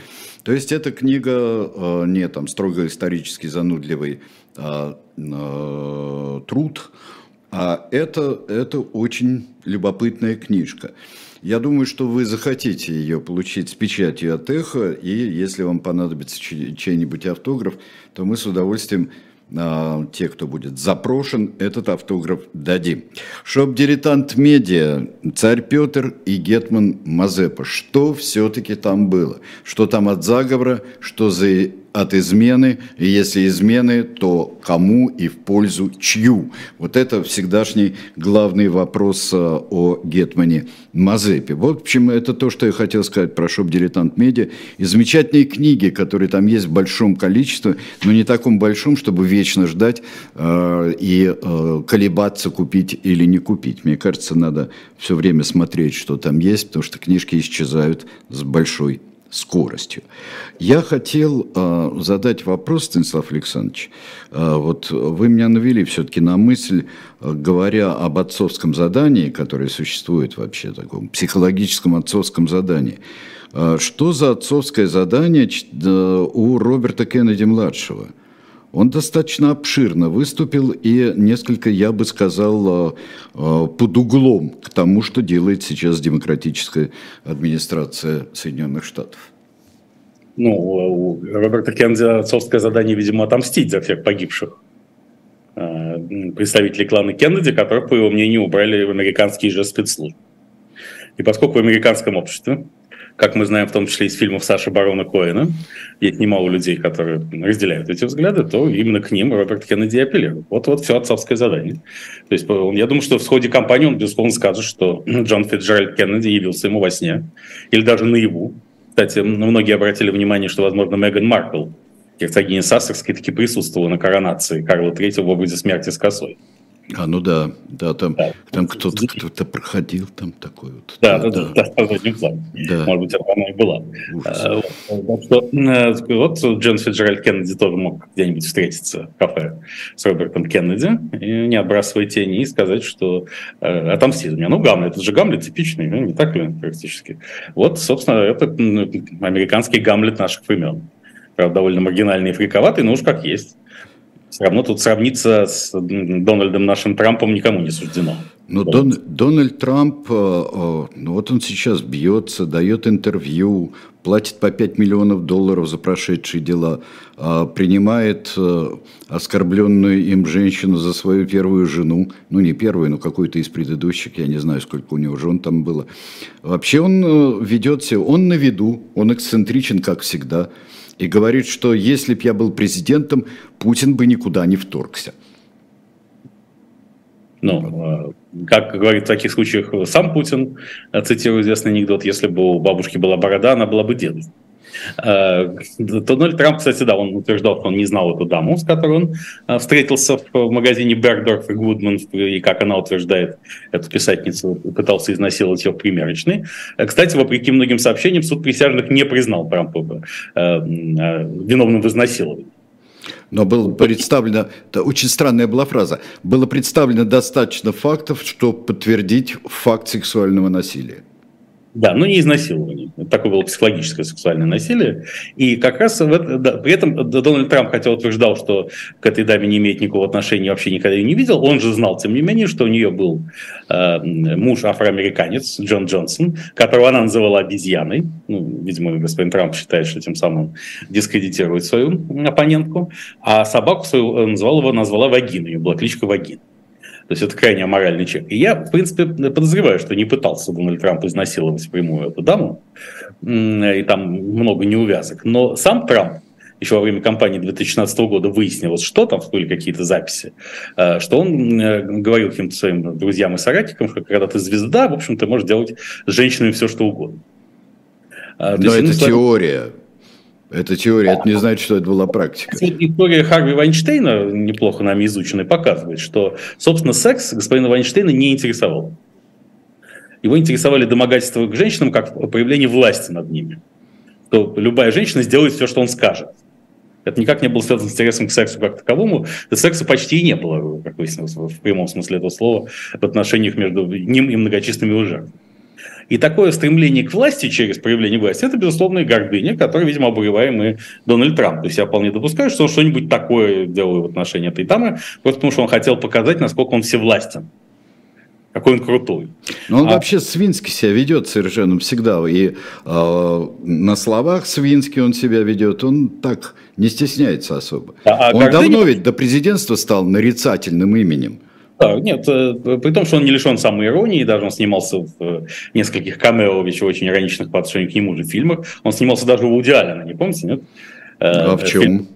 Speaker 1: То есть эта книга не там строго исторически занудливый а, труд, а это, это очень любопытная книжка. Я думаю, что вы захотите ее получить с печатью от Эхо, и если вам понадобится чей-нибудь автограф, то мы с удовольствием те, кто будет запрошен, этот автограф дадим. shop.diletant.media, царь Петр и Гетман Мазепа. Что все-таки там было? Что там от заговора, что за от измены, и если измены, то кому и в пользу чью? Вот это всегдашний главный вопрос э, о Гетмане Мазепе. Вот почему это то, что я хотел сказать про shop.diletant.media. И замечательные книги, которые там есть в большом количестве, но не таком большом, чтобы вечно ждать э, и э, колебаться, купить или не купить. Мне кажется, надо все время смотреть, что там есть, потому что книжки исчезают с большой скоростью. Я хотел э, задать вопрос, Станислав Александрович. Э, вот вы меня навели все-таки на мысль, э, говоря об отцовском задании, которое существует вообще, таком психологическом отцовском задании. Что за отцовское задание у Роберта Кеннеди-младшего? Он достаточно обширно выступил и несколько, я бы сказал, э, э, под углом к тому, что делает сейчас демократическая администрация Соединенных Штатов.
Speaker 2: Ну, у Роберта Кеннеди отцовское задание, видимо, отомстить за всех погибших э, представителей клана Кеннеди, которых, по его мнению, убрали в американские же спецслужбы. И поскольку в американском обществе как мы знаем, в том числе из фильмов Саши Барона Коэна, есть немало людей, которые разделяют эти взгляды, то именно к ним Роберт Кеннеди апеллирует. Вот-вот все отцовское задание. То есть я думаю, что в ходе кампании он, безусловно, скажет, что Джон Фитджеральд Кеннеди явился ему во сне или даже наяву. Кстати, многие обратили внимание, что, возможно, Меган Маркл, герцогиня Сассекской, таки присутствовала на коронации Карла III в образе смерти с косой.
Speaker 1: А, ну да, да, там, да. там кто-то кто проходил, там такой вот.
Speaker 2: Да, да, да, да, да, заднем плане. Да. Может быть, это она и была. А, вот, что, э, вот Джон Фиджеральд Кеннеди тоже мог где-нибудь встретиться в кафе с Робертом Кеннеди и не отбрасывать тени и сказать, что э, отомсти за меня. Ну, Гамлет, это же Гамлет типичный, ну, не так ли, практически. Вот, собственно, это американский Гамлет наших времен. Правда, довольно маргинальный и фриковатый, но уж как есть все равно тут сравниться с Дональдом нашим Трампом никому не суждено.
Speaker 1: Но Дон, Дональд Трамп, э, э, ну вот он сейчас бьется, дает интервью, платит по 5 миллионов долларов за прошедшие дела, а принимает э, оскорбленную им женщину за свою первую жену, ну не первую, но какую-то из предыдущих, я не знаю, сколько у него жен там было. Вообще он ведет себя, он на виду, он эксцентричен, как всегда и говорит, что если бы я был президентом, Путин бы никуда не вторгся.
Speaker 2: Ну, э, как говорит в таких случаях сам Путин, цитирую известный анекдот, если бы у бабушки была борода, она была бы дедом. Э, Дональд Трамп, кстати, да, он утверждал, что он не знал эту даму, с которой он э, встретился в магазине Бергдорф и Гудман, и, как она утверждает, эту писательницу пытался изнасиловать ее в примерочной. Э, кстати, вопреки многим сообщениям, суд присяжных не признал Трампа виновным в изнасиловании.
Speaker 1: Но было представлено, это очень странная была фраза, было представлено достаточно фактов, чтобы подтвердить факт сексуального насилия.
Speaker 2: Да, но не изнасилование. Такое было психологическое сексуальное насилие. И как раз в это, да, при этом Дональд Трамп хотя утверждал, что к этой даме не имеет никакого отношения, вообще никогда ее не видел. Он же знал, тем не менее, что у нее был э, муж афроамериканец Джон Джонсон, которого она называла обезьяной. Ну, видимо, господин Трамп считает, что тем самым дискредитирует свою оппонентку. А собаку свою э, назвала его назвала Вагиной. Ее была кличка Вагина. То есть это крайне аморальный человек. И я, в принципе, подозреваю, что не пытался Дональд Трамп изнасиловать прямую эту даму, и там много неувязок. Но сам Трамп еще во время кампании 2016 года выяснилось, что там были какие-то записи, э, что он э, говорил каким-то своим друзьям и соратникам, что когда ты звезда, в общем, ты можешь делать с женщинами все, что угодно.
Speaker 1: А, Но это теория. Это теория, это не значит, что это была практика.
Speaker 2: История Харви Вайнштейна, неплохо нами изученная, показывает, что, собственно, секс господина Вайнштейна не интересовал. Его интересовали домогательства к женщинам как проявление власти над ними. То любая женщина сделает все, что он скажет. Это никак не было связано с интересом к сексу как таковому. Секса почти и не было, как выяснилось, в прямом смысле этого слова, в отношениях между ним и многочисленными его жертвами. И такое стремление к власти через проявление власти, это, безусловно, гордыня, которую, видимо, обуреваем и Дональд Трамп. То есть я вполне допускаю, что он что-нибудь такое делал в отношении этой дамы, просто потому что он хотел показать, насколько он всевластен какой он крутой.
Speaker 1: Но он а... вообще свински себя ведет совершенно всегда. И э, на словах свински он себя ведет, он так не стесняется особо. А, а он гордыня... давно ведь до президентства стал нарицательным именем.
Speaker 2: Да, нет, э, при том, что он не лишен самой иронии, даже он снимался в э, нескольких камео, еще очень ироничных по отношению к нему же фильмах. Он снимался даже у Вуди Аллена, не помните, нет?
Speaker 1: Э, а в чем? Фильм,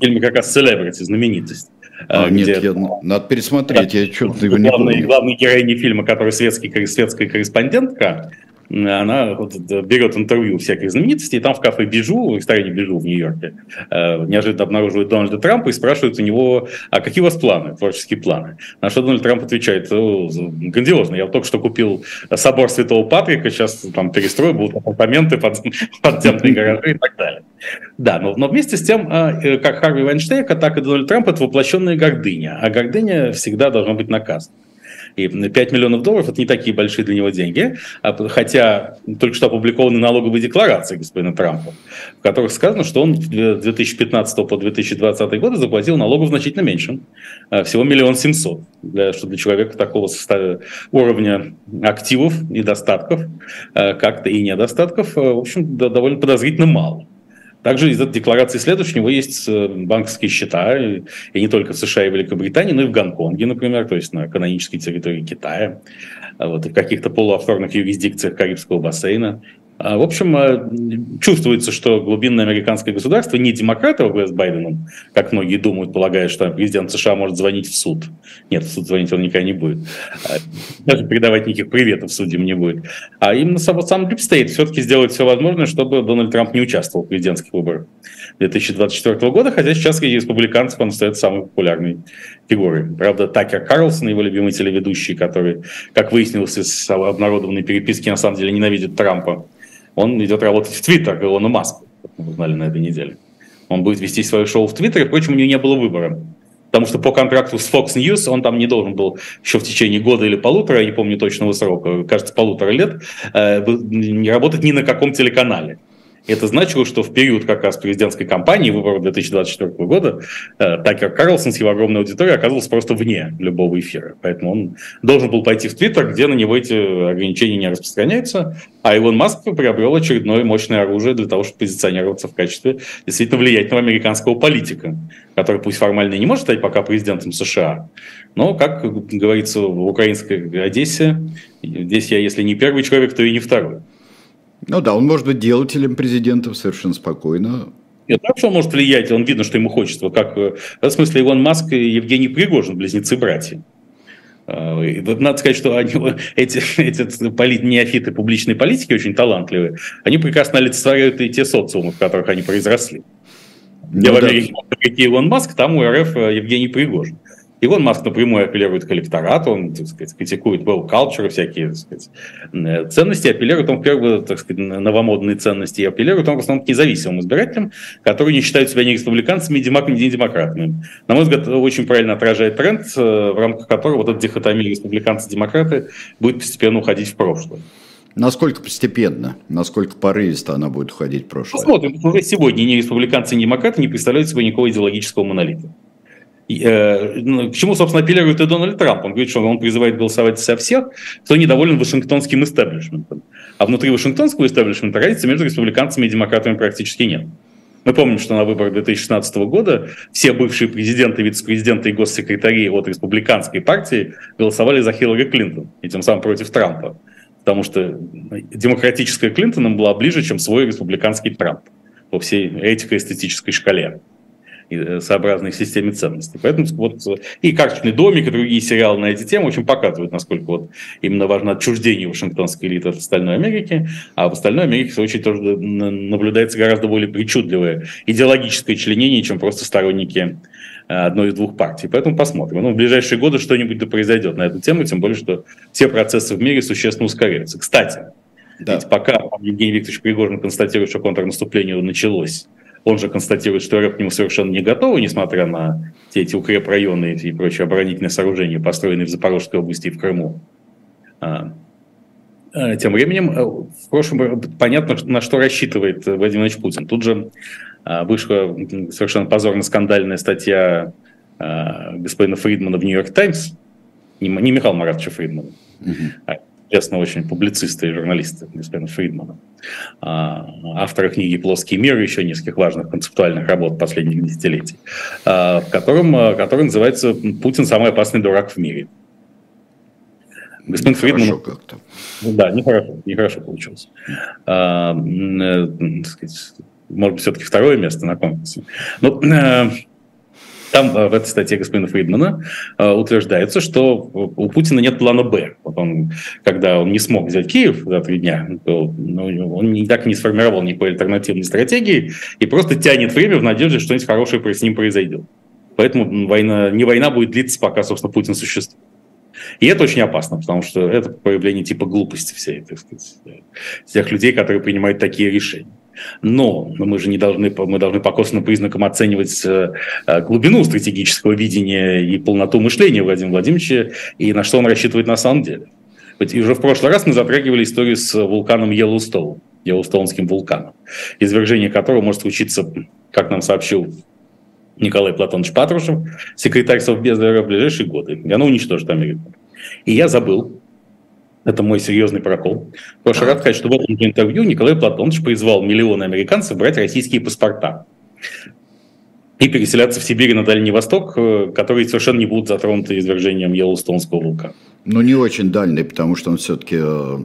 Speaker 2: фильме как раз «Селебрити», знаменитость.
Speaker 1: А, где, нет, я, надо пересмотреть, да, я что-то его не помню.
Speaker 2: Главной фильма, которая светский, светская корреспондентка, она вот берет интервью всяких знаменитостей, и там в кафе Бижу, в ресторане Бижу в Нью-Йорке, э, неожиданно обнаруживает Дональда Трампа и спрашивает у него, а какие у вас планы, творческие планы? На что Дональд Трамп отвечает, грандиозно, я только что купил собор Святого Патрика, сейчас там перестрою, будут апартаменты, под, подземные гаражи и так далее. Да, но, но вместе с тем, э, как Харви Вайнштейка, так и Дональд Трамп – это воплощенная гордыня, а гордыня всегда должна быть наказана. И 5 миллионов долларов – это не такие большие для него деньги, а хотя только что опубликованы налоговые декларации господина Трампа, в которых сказано, что он с 2015 по 2020 годы заплатил налогов значительно меньше, а, всего миллион семьсот, что для человека такого состава, уровня активов и достатков, а, как-то и недостатков, в общем, довольно подозрительно мало. Также из этой декларации него есть э, банковские счета, и, не только в США и Великобритании, но и в Гонконге, например, то есть на канонической территории Китая, вот, в каких-то полуофшорных юрисдикциях Карибского бассейна в общем, а, чувствуется, что глубинное американское государство не демократы во с Байденом, как многие думают, полагая, что президент США может звонить в суд. Нет, в суд звонить он никогда не будет. А, даже передавать никаких приветов судьям не будет. А именно сам, сам State все-таки сделает все возможное, чтобы Дональд Трамп не участвовал в президентских выборах 2024 года, хотя сейчас среди республиканцев он остается самой популярной фигурой. Правда, Такер Карлсон, его любимый телеведущий, который, как выяснилось из обнародованной переписки, на самом деле ненавидит Трампа, он идет работать в Твиттер Илону Маску, как мы узнали на этой неделе. Он будет вести свое шоу в Твиттере, впрочем, у него не было выбора. Потому что по контракту с Fox News он там не должен был еще в течение года или полутора, я не помню точного срока, кажется, полутора лет, э, не работать ни на каком телеканале. Это значило, что в период как раз президентской кампании выборов 2024 года э, Такер Карлсон с его огромной аудиторией оказывался просто вне любого эфира. Поэтому он должен был пойти в Твиттер, где на него эти ограничения не распространяются. А Илон Маск приобрел очередное мощное оружие для того, чтобы позиционироваться в качестве действительно влиятельного американского политика, который пусть формально не может стать пока президентом США, но, как говорится в украинской Одессе, здесь я, если не первый человек, то и не второй.
Speaker 1: Ну да, он может быть делателем президентов совершенно спокойно.
Speaker 2: Нет, так что он может влиять, он видно, что ему хочется. Как, э, в смысле, Иван Маск и Евгений Пригожин, близнецы-братья. А, надо сказать, что они, эти, эти полит, неофиты публичной политики очень талантливые. Они прекрасно олицетворяют и те социумы, в которых они произросли. Где ну, в Америке да. Илон Маск, там у РФ э, Евгений Пригожин. Илон Маск напрямую апеллирует к электорату, он, так сказать, критикует well culture, всякие так сказать, э, ценности, апеллирует он в первую, так сказать, новомодные ценности, и апеллирует он в основном к независимым избирателям, которые не считают себя ни республиканцами, ни демократами. На мой взгляд, очень правильно отражает тренд, э, в рамках которого вот эта дихотомия республиканцы-демократы будет постепенно уходить в прошлое.
Speaker 1: Насколько постепенно, насколько порывисто она будет уходить в прошлое?
Speaker 2: Посмотрим. Уже сегодня ни республиканцы, ни демократы не представляют собой никакого идеологического монолита. Э, ну, к чему, собственно, апеллирует и Дональд Трамп. Он говорит, что он призывает голосовать за всех, кто недоволен Вашингтонским истеблишментом. А внутри Вашингтонского истеблишмента разницы между республиканцами и демократами практически нет. Мы помним, что на выборах 2016 года все бывшие президенты, вице-президенты и госсекретари от республиканской партии голосовали за Хиллари Клинтон, и тем самым против Трампа. Потому что демократическая Клинтон им была ближе, чем свой республиканский Трамп по всей этико-эстетической шкале. Э, сообразной системе ценностей. Поэтому вот и «Карточный домик», и другие сериалы на эти темы очень показывают, насколько вот именно важно отчуждение Вашингтонской элиты от остальной Америки, а в остальной Америке, в свою очередь, тоже наблюдается гораздо более причудливое идеологическое членение, чем просто сторонники э, одной из двух партий. Поэтому посмотрим. Ну, в ближайшие годы что-нибудь да произойдет на эту тему, тем более, что все процессы в мире существенно ускоряются. Кстати, да. ведь пока Евгений Викторович Пригожин констатирует, что контрнаступление началось, он же констатирует, что РФ к нему совершенно не готова, несмотря на все эти укрепрайоны и прочие оборонительные сооружения, построенные в Запорожской области и в Крыму. А, а, тем временем, э, в прошлом понятно, на что рассчитывает Владимир Ильич Путин. Тут же а, вышла совершенно позорно-скандальная статья господина Фридмана в «Нью-Йорк Таймс», не Михаила Маратовича Фридмана, угу известного очень публициста и журналиста господина Фридмана, а, автора книги «Плоский мир» и еще нескольких важных концептуальных работ последних десятилетий, а, в котором, а, который называется «Путин – самый опасный дурак в мире».
Speaker 1: Господин Фридман... как-то.
Speaker 2: Да, нехорошо, нехорошо получилось. А, э, сказать, может быть, все-таки второе место на конкурсе. Но э, там э, в этой статье господина Фридмана э, утверждается, что у Путина нет плана «Б». Вот он, когда он не смог взять Киев за три дня, то, ну, он и не сформировал никакой альтернативной стратегии и просто тянет время в надежде, что что-нибудь хорошее с ним произойдет. Поэтому война, не война будет длиться, пока, собственно, Путин существует. И это очень опасно, потому что это проявление типа глупости всей, так сказать, тех людей, которые принимают такие решения. Но мы же не должны, мы должны по косвенным признакам оценивать э, э, глубину стратегического видения и полноту мышления Владимира Владимировича и на что он рассчитывает на самом деле. Ведь уже в прошлый раз мы затрагивали историю с вулканом Йеллоустоун, Йеллоустонским вулканом, извержение которого может случиться, как нам сообщил Николай Платонович Патрушев, секретарь Совбеза в ближайшие годы, и оно уничтожит Америку. И я забыл, это мой серьезный прокол. В прошлый раз сказать, что в этом интервью Николай Платонович призвал миллионы американцев брать российские паспорта. и переселяться в Сибирь и на Дальний Восток, э, которые совершенно не будут затронуты извержением Йеллоустонского вулкана.
Speaker 1: Ну, не очень дальний, потому что он все-таки э,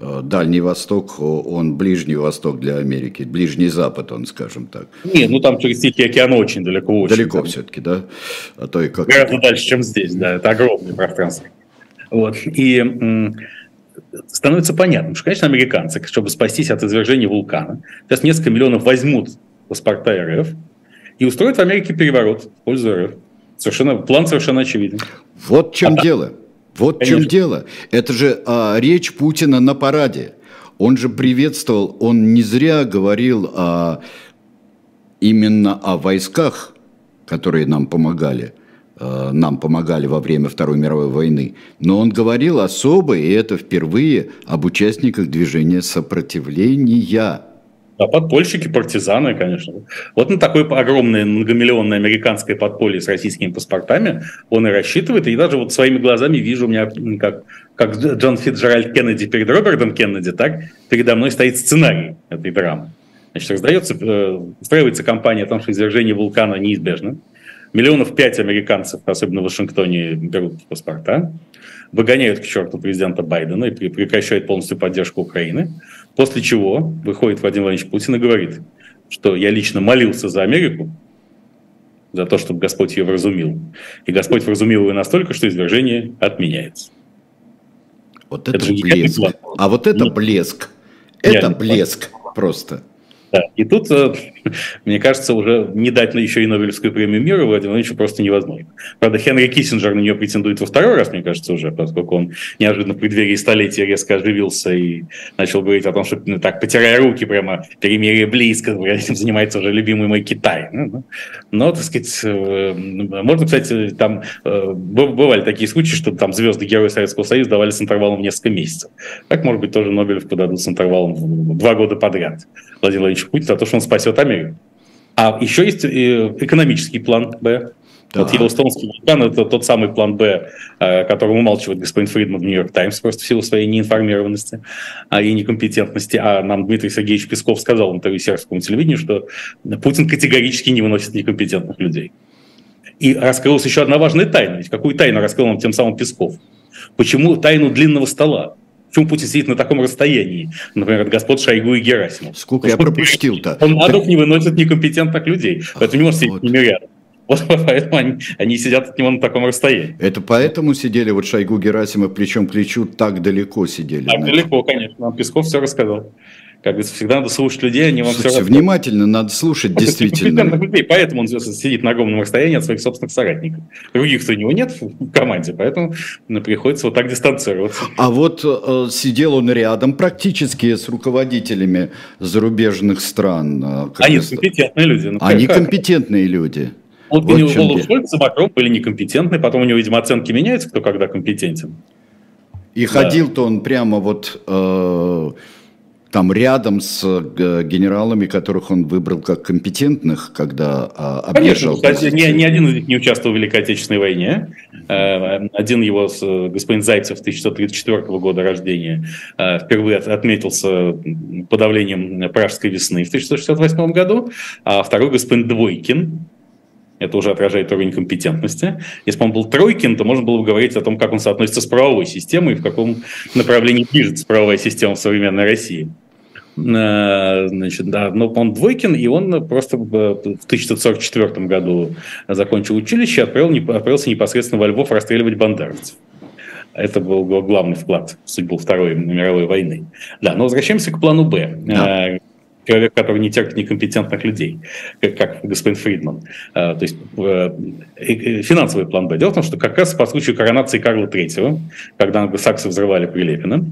Speaker 1: э, Дальний Восток, он Ближний Восток для Америки, Ближний Запад, он, скажем так.
Speaker 2: Нет, ну там через Тихий океан очень далеко. Очень,
Speaker 1: далеко все-таки, да?
Speaker 2: А то и как... Гораздо дальше, чем здесь, да, это огромное пространство. Вот, и становится понятным, что, конечно, американцы, чтобы спастись от извержения вулкана, сейчас несколько миллионов возьмут паспорта РФ, и устроит в Америке переворот в пользу РФ. Совершенно, план совершенно очевиден.
Speaker 1: Вот в чем а, дело. Вот в чем дело. Это же а, речь Путина на параде. Он же приветствовал, он не зря говорил а, именно о войсках, которые нам помогали, нам помогали во время Второй мировой войны. Но он говорил особо, и это впервые, об участниках движения сопротивления.
Speaker 2: Да, подпольщики, партизаны, конечно. Вот на такое огромное многомиллионное американское подполье с российскими паспортами он и рассчитывает. И даже вот своими глазами вижу у меня, как, как Джон Фитджеральд Кеннеди перед Робертом Кеннеди, так передо мной стоит сценарий этой драмы. Значит, раздается, э, устраивается кампания о том, что извержение вулкана неизбежно. Миллионов пять американцев, особенно в Вашингтоне, берут паспорта, выгоняют к черту президента Байдена и прекращают полностью поддержку Украины. После чего выходит Владимир Владимирович Путин и говорит, что я лично молился за Америку, за то, чтобы Господь ее вразумил. И Господь вразумил ее настолько, что извержение отменяется.
Speaker 1: Вот это, это блеск. А вот это Нет. блеск. Это блеск просто.
Speaker 2: Да. И тут, э, мне кажется, уже не дать еще и Нобелевскую премию мира Владимиру Владимировичу просто невозможно. Правда, Хенри Киссинджер на нее претендует во второй раз, мне кажется, уже, поскольку он неожиданно в преддверии столетия резко оживился и начал говорить о том, что ну, так, потирая руки, прямо перемирие близко, этим занимается уже любимый мой Китай. Ну, ну. Но, так сказать, э, можно, кстати, там э, бывали такие случаи, что там звезды Герои Советского Союза давали с интервалом в несколько месяцев. Так, может быть, тоже Нобелевку дадут с интервалом два года подряд. Владимир Владимирович Путин за то, что он спасет Америку. А еще есть э, экономический план Б. Да. Вот Йеллоустонский вулкан – это тот самый план Б, э, которым умалчивает господин Фридман в «Нью-Йорк Таймс» просто в силу своей неинформированности а, и некомпетентности. А нам Дмитрий Сергеевич Песков сказал в интервью сербскому телевидению, что Путин категорически не выносит некомпетентных людей. И раскрылась еще одна важная тайна. Ведь какую тайну раскрыл нам тем самым Песков? Почему тайну длинного стола? Почему Путин сидит на таком расстоянии, например, от господ Шойгу и Герасимов?
Speaker 1: Сколько я пропустил-то?
Speaker 2: Он на дух не выносит некомпетентных людей, поэтому не может сидеть вот. с ними рядом. Вот поэтому они, они сидят от него на таком расстоянии.
Speaker 1: Это поэтому сидели вот Шойгу Герасимов плечом к плечу, так далеко сидели?
Speaker 2: Так значит. далеко, конечно. Нам Песков все рассказал. Как говорится, всегда надо слушать людей, они вам
Speaker 1: Слушайте, все внимательно надо слушать, действительно.
Speaker 2: людей, поэтому он сидит на огромном расстоянии от своих собственных соратников. Других-то у него нет в команде, поэтому приходится вот так дистанцироваться.
Speaker 1: А вот э, сидел он рядом практически с руководителями зарубежных стран.
Speaker 2: Э, они компетентные люди.
Speaker 1: Ну, они как? компетентные люди.
Speaker 2: Вот, вот у него Олаф Шольц и Макрон были некомпетентны, потом у него, видимо, оценки меняются, кто когда компетентен.
Speaker 1: И да. ходил-то он прямо вот... Э, там рядом с э, генералами, которых он выбрал как компетентных, когда а, объезжал.
Speaker 2: Конечно, кстати, ни, ни один из них не участвовал в Великой Отечественной войне. Э, один его, господин Зайцев, 1934 года рождения, э, впервые отметился подавлением Пражской весны в 1968 году, а второй господин Двойкин, это уже отражает уровень компетентности. Если бы он был Тройкин, то можно было бы говорить о том, как он соотносится с правовой системой и в каком направлении движется правовая система в современной России. Э, значит, да, но он Двойкин, и он просто в 1944 году закончил училище и отправил, отправился непосредственно во Львов расстреливать бандеровцев. Это был главный вклад в судьбу Второй мировой войны. Да, но возвращаемся к плану «Б». Да. Э, человек, который не терпит некомпетентных людей, как, как господин Фридман. А, то есть э, финансовый план Б. Дело в том, что как раз по случаю коронации Карла III, когда англосаксы взрывали Прилепина,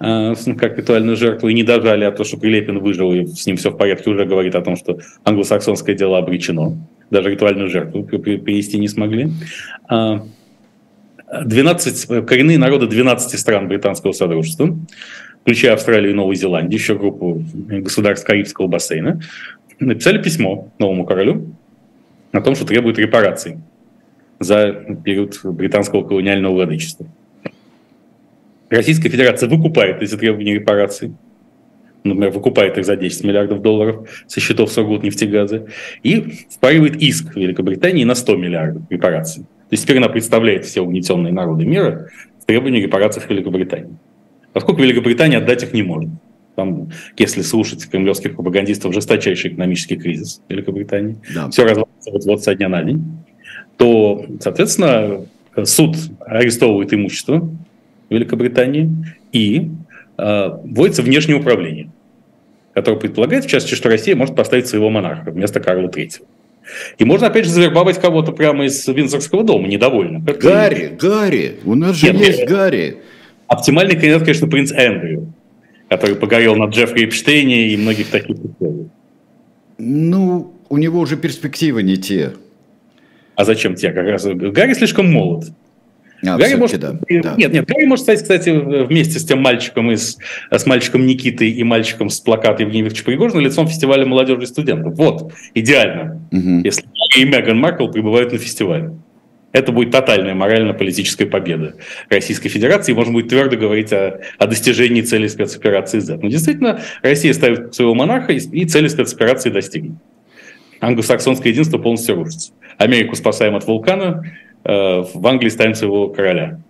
Speaker 2: э, как ритуальную жертву, и не дожали от того, что Прилепин выжил, и с ним все в порядке, уже говорит о том, что англосаксонское дело обречено. Даже ритуальную жертву привести не смогли. 12, а, коренные народы 12 стран британского содружества включая Австралию и Новую Зеландию, еще группу государств Карибского бассейна, написали письмо новому королю о том, что требует репараций за период британского колониального владычества. Российская Федерация выкупает эти требования репараций, например, выкупает их за 10 миллиардов долларов со счетов Сургут-нефтегаза, и впаривает иск Великобритании на 100 миллиардов репараций. То есть теперь она представляет все угнетенные народы мира в репараций Великобритании. Поскольку Великобритания отдать их не может. Там, если слушать кремлевских пропагандистов, жесточайший экономический кризис в Великобритании. Да. Все развалится вот-вот со дня на день. То, соответственно, суд арестовывает имущество Великобритании и э, вводится внешнее управление, которое предполагает, в частности, что Россия может поставить своего монарха вместо Карла III. И можно, опять же, завербовать кого-то прямо из Винзорского дома, недовольно.
Speaker 1: Гарри, Гарри, у нас же Нет, есть. Гарри.
Speaker 2: Оптимальный кандидат, конечно, принц Эндрю, который погорел на Джеффри Эпштейне и многих таких условиях.
Speaker 1: Ну, у него уже перспективы не те.
Speaker 2: А зачем те? Как раз Гарри слишком молод. А, Гарри может, да, да. Нет, нет, Гарри может стать, кстати, вместе с тем мальчиком из, с мальчиком Никитой и мальчиком с плаката Евгения Викторовича Пригожина лицом фестиваля молодежи и студентов. Вот, идеально, угу. если Гарри и Меган Маркл прибывают на фестиваль. Это будет тотальная морально-политическая победа Российской Федерации, и можно будет твердо говорить о, о достижении цели спецоперации Z. Но действительно, Россия ставит своего монарха, и, и цели спецоперации достигнет. Англосаксонское единство полностью рушится. Америку спасаем от вулкана, Э, в Англии ставим своего короля.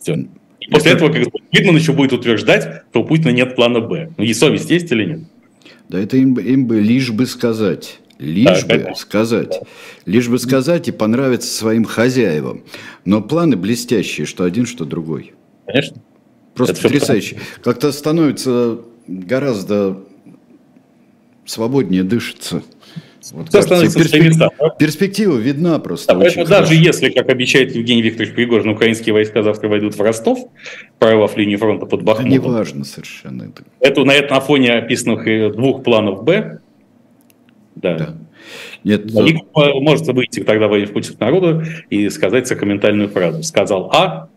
Speaker 2: Все. После это... этого как Гитман еще будет утверждать, что у Путина нет плана Б. Ну и совесть есть или нет?
Speaker 1: Да это им, им бы лишь бы сказать. Лишь да, бы конечно. сказать. Да. Лишь бы сказать и понравиться своим хозяевам. Но планы блестящие, что один, что другой.
Speaker 2: Конечно.
Speaker 1: Просто это потрясающе. Как-то становится гораздо свободнее дышится.
Speaker 2: Вот, Все становится перспек...
Speaker 1: Перспектива видна просто.
Speaker 2: Да, поэтому хорошо. даже если, как обещает Евгений Викторович Пригожин, украинские войска завтра войдут в Ростов, прорвав линию фронта под Бахмутом.
Speaker 1: Да не важно совершенно. Это...
Speaker 2: Это, на, это на фоне описанных э, двух планов «Б», да. да. Нет, да. может выйти тогда в путь к народу и сказать сакраментальную фразу. Сказал А,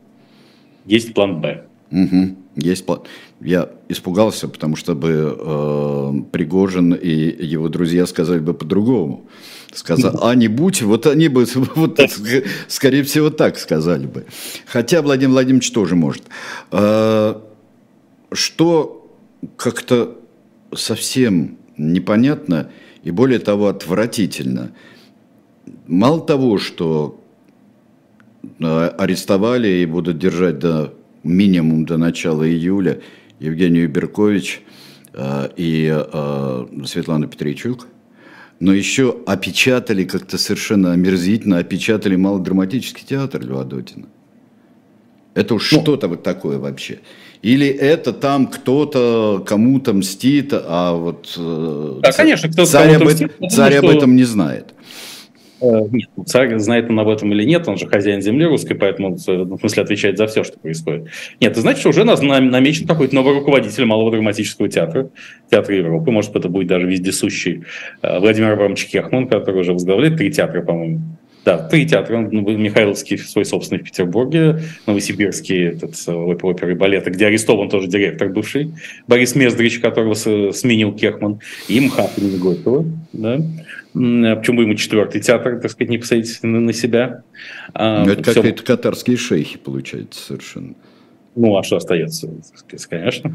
Speaker 2: есть план Б.
Speaker 1: Угу. Есть план. Я испугался, потому что бы э, Пригожин и его друзья сказали бы по-другому. Сказал, а не будь, вот они бы, вот, скорее всего, так сказали бы. Хотя Владимир Владимирович тоже может. Э, что как-то совсем непонятно и более того отвратительно. Мало того, что э, арестовали и будут держать до минимум до начала июля Евгению Беркович э, и э, Светлану Петричук, но еще опечатали как-то совершенно омерзительно, опечатали малодраматический театр Льва Дотина. Это уж ну, что-то вот такое вообще. Или это там кто-то кому-то мстит, а вот
Speaker 2: э, да, конечно,
Speaker 1: кто царь, об, мстит, царь об этом не знает.
Speaker 2: Э, нет, ну, царь знает он об этом или нет, он же хозяин земли русской, поэтому в смысле отвечает за все, что происходит. Нет, это значит, что уже намечен какой-то новый руководитель малого драматического театра, театра Европы, может это будет даже вездесущий э, Владимир Абрамович Кехман, который уже возглавляет три театра, по-моему. Да, три театра. Ну, Михайловский свой собственный в Петербурге, Новосибирский этот, э, оперы и балета, где арестован тоже директор бывший, Борис Мездрич, которого сменил Кехман, и МХАТ Готова, да. А почему ему четвертый театр, так сказать, не посадить на, себя?
Speaker 1: А, ну, это какие-то катарские шейхи, получается, совершенно.
Speaker 2: Ну, а что остается? Конечно,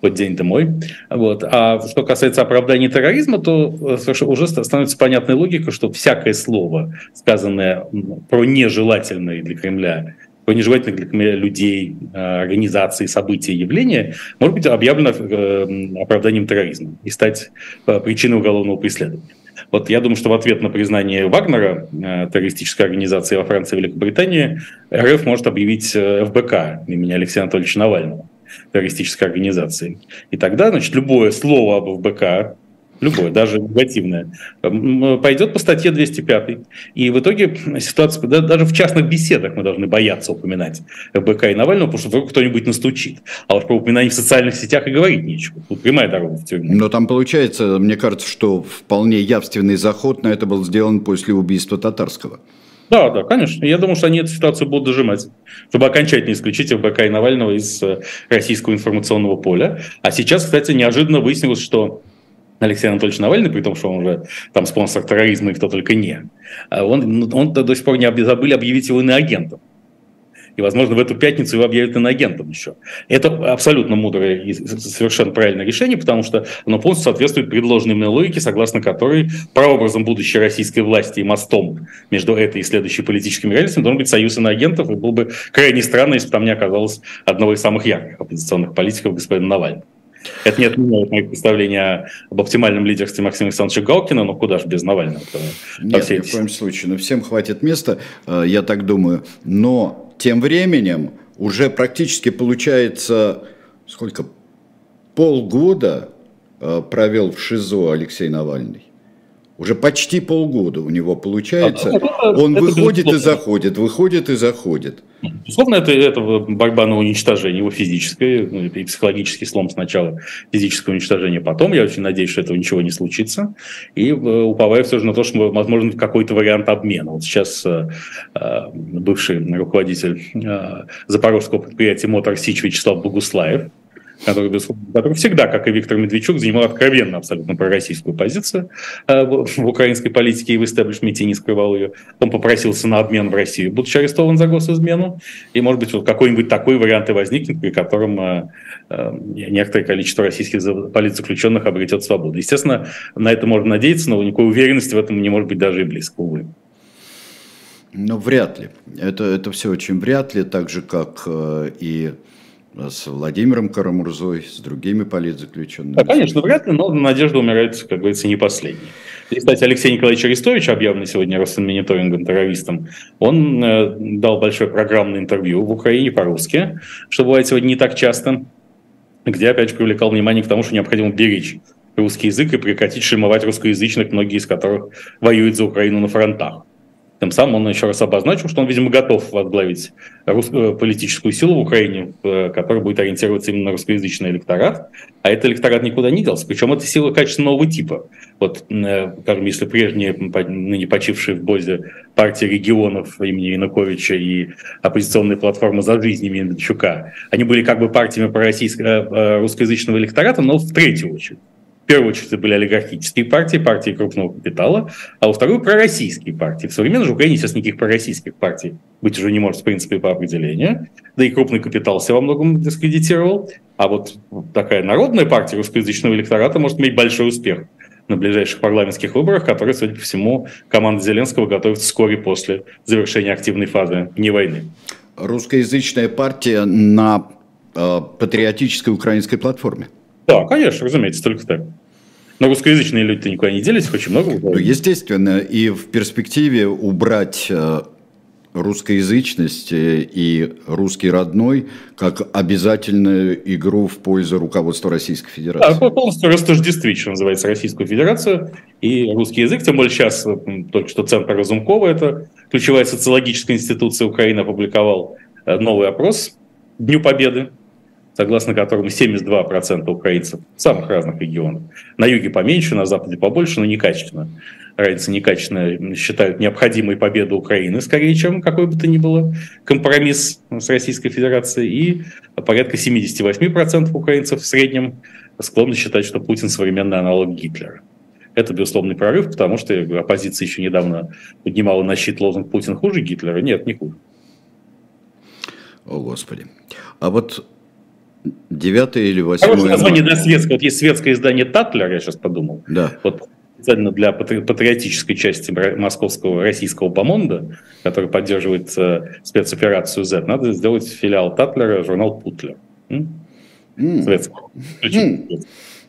Speaker 2: вот день домой. Вот. А что касается оправдания терроризма, то э, уже становится понятной логика, что всякое слово, сказанное про нежелательные для Кремля про нежелательных для Кремля людей, э, организаций, события, явления, может быть объявлено э, оправданием терроризма и стать причиной уголовного преследования. Вот я думаю, что в ответ на признание Вагнера э, террористической организации во Франции и Великобритании РФ может объявить э, ФБК имени Алексея Анатольевича Навального террористической организации. И тогда, значит, любое слово об ФБК, любое, даже негативное, пойдет по статье 205. И в итоге ситуация, даже в частных беседах мы должны бояться упоминать ФБК и Навального, потому что вдруг кто-нибудь настучит. А уж про упоминание в социальных сетях и говорить нечего. Тут прямая дорога в тюрьму.
Speaker 1: Но там получается, мне кажется, что вполне явственный заход на это был сделан после убийства Татарского.
Speaker 2: Да, да, конечно. Я думаю, что они эту ситуацию будут дожимать, чтобы окончательно исключить ФБК и Навального из э, российского информационного поля. А сейчас, кстати, неожиданно выяснилось, что Алексей Анатольевич Навальный, при том, что он уже там спонсор терроризма и кто только не, а он, ну, он до сих пор не забыли объявить его иноагентом. И, возможно, в эту пятницу его объявят иноагентом еще. Это абсолютно мудрое и совершенно правильное решение, потому что оно полностью соответствует предложенной мне логике, согласно которой прообразом будущей российской власти и мостом между этой и следующей политическими реальностями должен быть союз иноагентов. И было бы крайне странно, если бы там не оказалось одного из самых ярких оппозиционных политиков господина Навального. Это не отменяет моих представления об оптимальном лидерстве Максима Александровича Галкина, но куда же без Навального?
Speaker 1: Нет, ни в коем случае. Ну, всем хватит места, э, я так думаю. Но тем временем уже практически получается, сколько, полгода э, провел в ШИЗО Алексей Навальный. Уже почти полгода у него получается. А, это, Он это выходит и заходит, выходит и заходит.
Speaker 2: Безусловно, это, это борьба на уничтожение, его физическое ну, и психологический слом сначала, физическое уничтожение потом. Я очень надеюсь, что этого ничего не случится. И э, уповаю все же на то, что возможен какой-то вариант обмена. Вот сейчас э, э бывший руководитель э, запорожского предприятия «Мотор Сич» Вячеслав Богуслаев, который, который всегда, как и Виктор Медведчук, занимал откровенно абсолютно пророссийскую позицию э, в, украинской политике и в истеблишменте не скрывал ее. Он попросился на обмен в Россию, будучи арестован за госизмену. И, может быть, вот какой-нибудь такой вариант и возникнет, при котором э, э, некоторое количество российских политзаключенных обретет свободу. Естественно, на это можно надеяться, но никакой уверенности в этом не может быть даже и близко, увы.
Speaker 1: Ну, вряд ли. Это, это все очень вряд ли, так же, как э, и с Владимиром Карамурзой, с другими политзаключенными.
Speaker 2: Да, конечно, вряд ли, но надежда умирает, как говорится, не последней. И, кстати, Алексей Николаевич Арестович, объявленный сегодня Россельмониторингом террористом, он э, дал большое программное интервью в Украине по-русски, что бывает сегодня не так часто, где, опять же, привлекал внимание к тому, что необходимо беречь русский язык и прекратить шельмовать русскоязычных, многие из которых воюют за Украину на фронтах. Тем самым он еще раз обозначил, что он, видимо, готов возглавить русскую э, политическую силу в Украине, э, которая будет ориентироваться именно на русскоязычный электорат. А этот электорат никуда не делся. Причем это сила качественно нового типа. Вот, э, скажем, если прежние, ныне почившие в Бозе партии регионов имени Януковича и оппозиционная платформа «За жизнь» имени Дончука, они были как бы партиями пророссийского русскоязычного электората, но в третью очередь. В первую очередь это были олигархические партии, партии крупного капитала, а во вторую пророссийские партии. В современной же Украине сейчас никаких пророссийских партий быть уже не может, в принципе, по определению. Да и крупный капитал себя во многом дискредитировал. А вот такая народная партия русскоязычного электората может иметь большой успех на ближайших парламентских выборах, которые, судя по всему, команда Зеленского готовится вскоре после завершения активной фазы не войны.
Speaker 1: Русскоязычная партия на э, патриотической украинской платформе.
Speaker 2: Да, конечно, разумеется, только так. Но русскоязычные люди-то никуда не делись, очень много.
Speaker 1: Ну, естественно, и в перспективе убрать э, русскоязычность э, и русский родной как обязательную игру в пользу руководства Российской Федерации.
Speaker 2: Да, полностью растождествить, что называется, Российскую Федерацию и русский язык. Тем более сейчас э, только что Центр Разумкова, это ключевая социологическая институция Украины, опубликовал новый опрос Дню Победы согласно которому 72% украинцев самых разных регионах, на юге поменьше, на западе побольше, но некачественно, разница некачественно считают необходимой победу Украины, скорее, чем какой бы то ни было компромисс с Российской Федерацией, и порядка 78% украинцев в среднем склонны считать, что Путин современный аналог Гитлера. Это безусловный прорыв, потому что оппозиция еще недавно поднимала на щит лозунг «Путин хуже Гитлера». Нет, не хуже.
Speaker 1: О, Господи. А вот 9 или 8
Speaker 2: Хорошее название для светского. Вот есть светское издание «Татлер», я сейчас подумал.
Speaker 1: Да.
Speaker 2: Вот специально для патриотической части московского российского бомонда, который поддерживает э, спецоперацию Z, надо сделать филиал Татлера, журнал Путлер. Mm.
Speaker 1: Светский. Mm.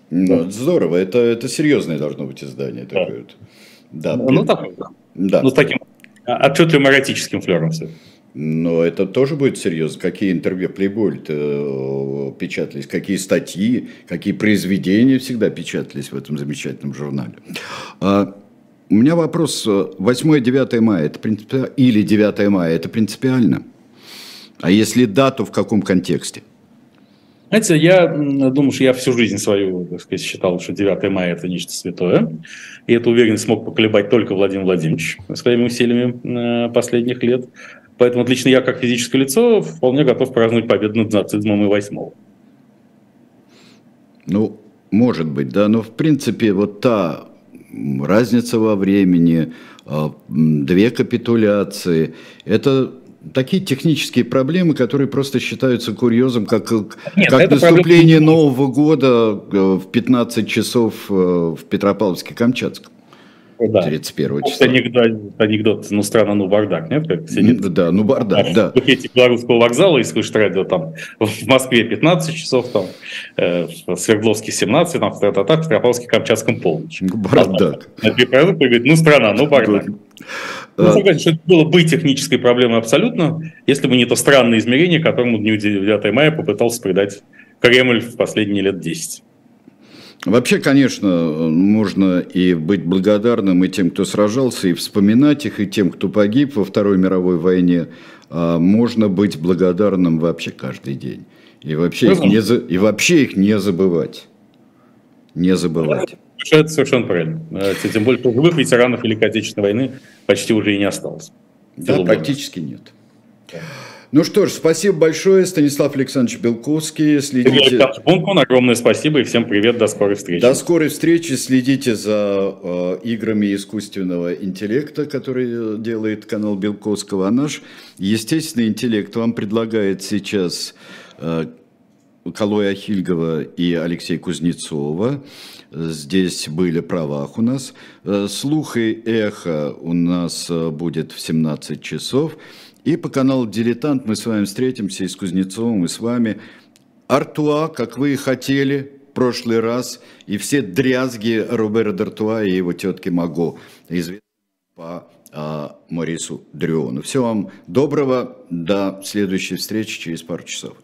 Speaker 1: Ну, здорово, это, это серьезное должно быть издание. Да. Такое.
Speaker 2: Да, ну, ну, да. да. Ну, с таким отчетливым эротическим флером все.
Speaker 1: Но это тоже будет серьезно. Какие интервью Playboy э, печатались, какие статьи, какие произведения всегда печатались в этом замечательном журнале. А, у меня вопрос. 8-9 мая это принципи... или 9 мая это принципиально? А если да, то в каком контексте?
Speaker 2: Знаете, я думаю, что я всю жизнь свою, так сказать, считал, что 9 мая – это нечто святое. И эту уверенность смог поколебать только Владимир Владимирович своими усилиями э, последних лет. Поэтому лично я, как физическое лицо, вполне готов праздновать победу над нацизмом и 8
Speaker 1: Ну, может быть, да, но в принципе вот та разница во времени, а, две капитуляции, это такие технические проблемы, которые просто считаются курьезом, как, Нет, как наступление проблема... Нового года э, в 15 часов э, в Петропавловске-Камчатском.
Speaker 2: Да. 31 числа. Анекдот, анекдот, ну странно, ну бардак, нет? Как
Speaker 1: сидит да, ну бардак, да. В
Speaker 2: пакете белорусского вокзала и слышит радио там в Москве 15 часов, там э, в Свердловске 17, там в Трататах, в Петропавловске, Камчатском полночь. Ну,
Speaker 1: бардак.
Speaker 2: А, говорит, ну страна, ну бардак. Ну, согласен, что это было бы технической проблемой абсолютно, если бы не то странное измерение, которому Дню 9 мая попытался придать Кремль в последние лет 10.
Speaker 1: Вообще, конечно, можно и быть благодарным и тем, кто сражался, и вспоминать их, и тем, кто погиб во Второй мировой войне. А можно быть благодарным вообще каждый день. И вообще, их не, и вообще их не забывать. Не забывать.
Speaker 2: Это совершенно правильно. Э, тем более, что живых ветеранов Великой Отечественной войны почти уже и не осталось.
Speaker 1: Да, практически нет. Да. Ну что ж, спасибо большое, Станислав Александрович Белковский.
Speaker 2: Следите... Бункман, огромное спасибо и всем привет, до скорой встречи.
Speaker 1: До скорой встречи, следите за э, играми искусственного интеллекта, который делает канал Белковского. А наш естественный интеллект вам предлагает сейчас э, Калой Ахильгова и Алексей Кузнецова. Здесь были правах у нас. Э, слух и эхо у нас э, будет в 17 часов. И по каналу «Дилетант» мы с вами встретимся и с Кузнецовым, и с вами. Артуа, как вы и хотели, прошлый раз, и все дрязги Робера Д'Артуа и его тетки Маго, известны по а, Морису Дриону. Всего вам доброго, до следующей встречи через пару часов.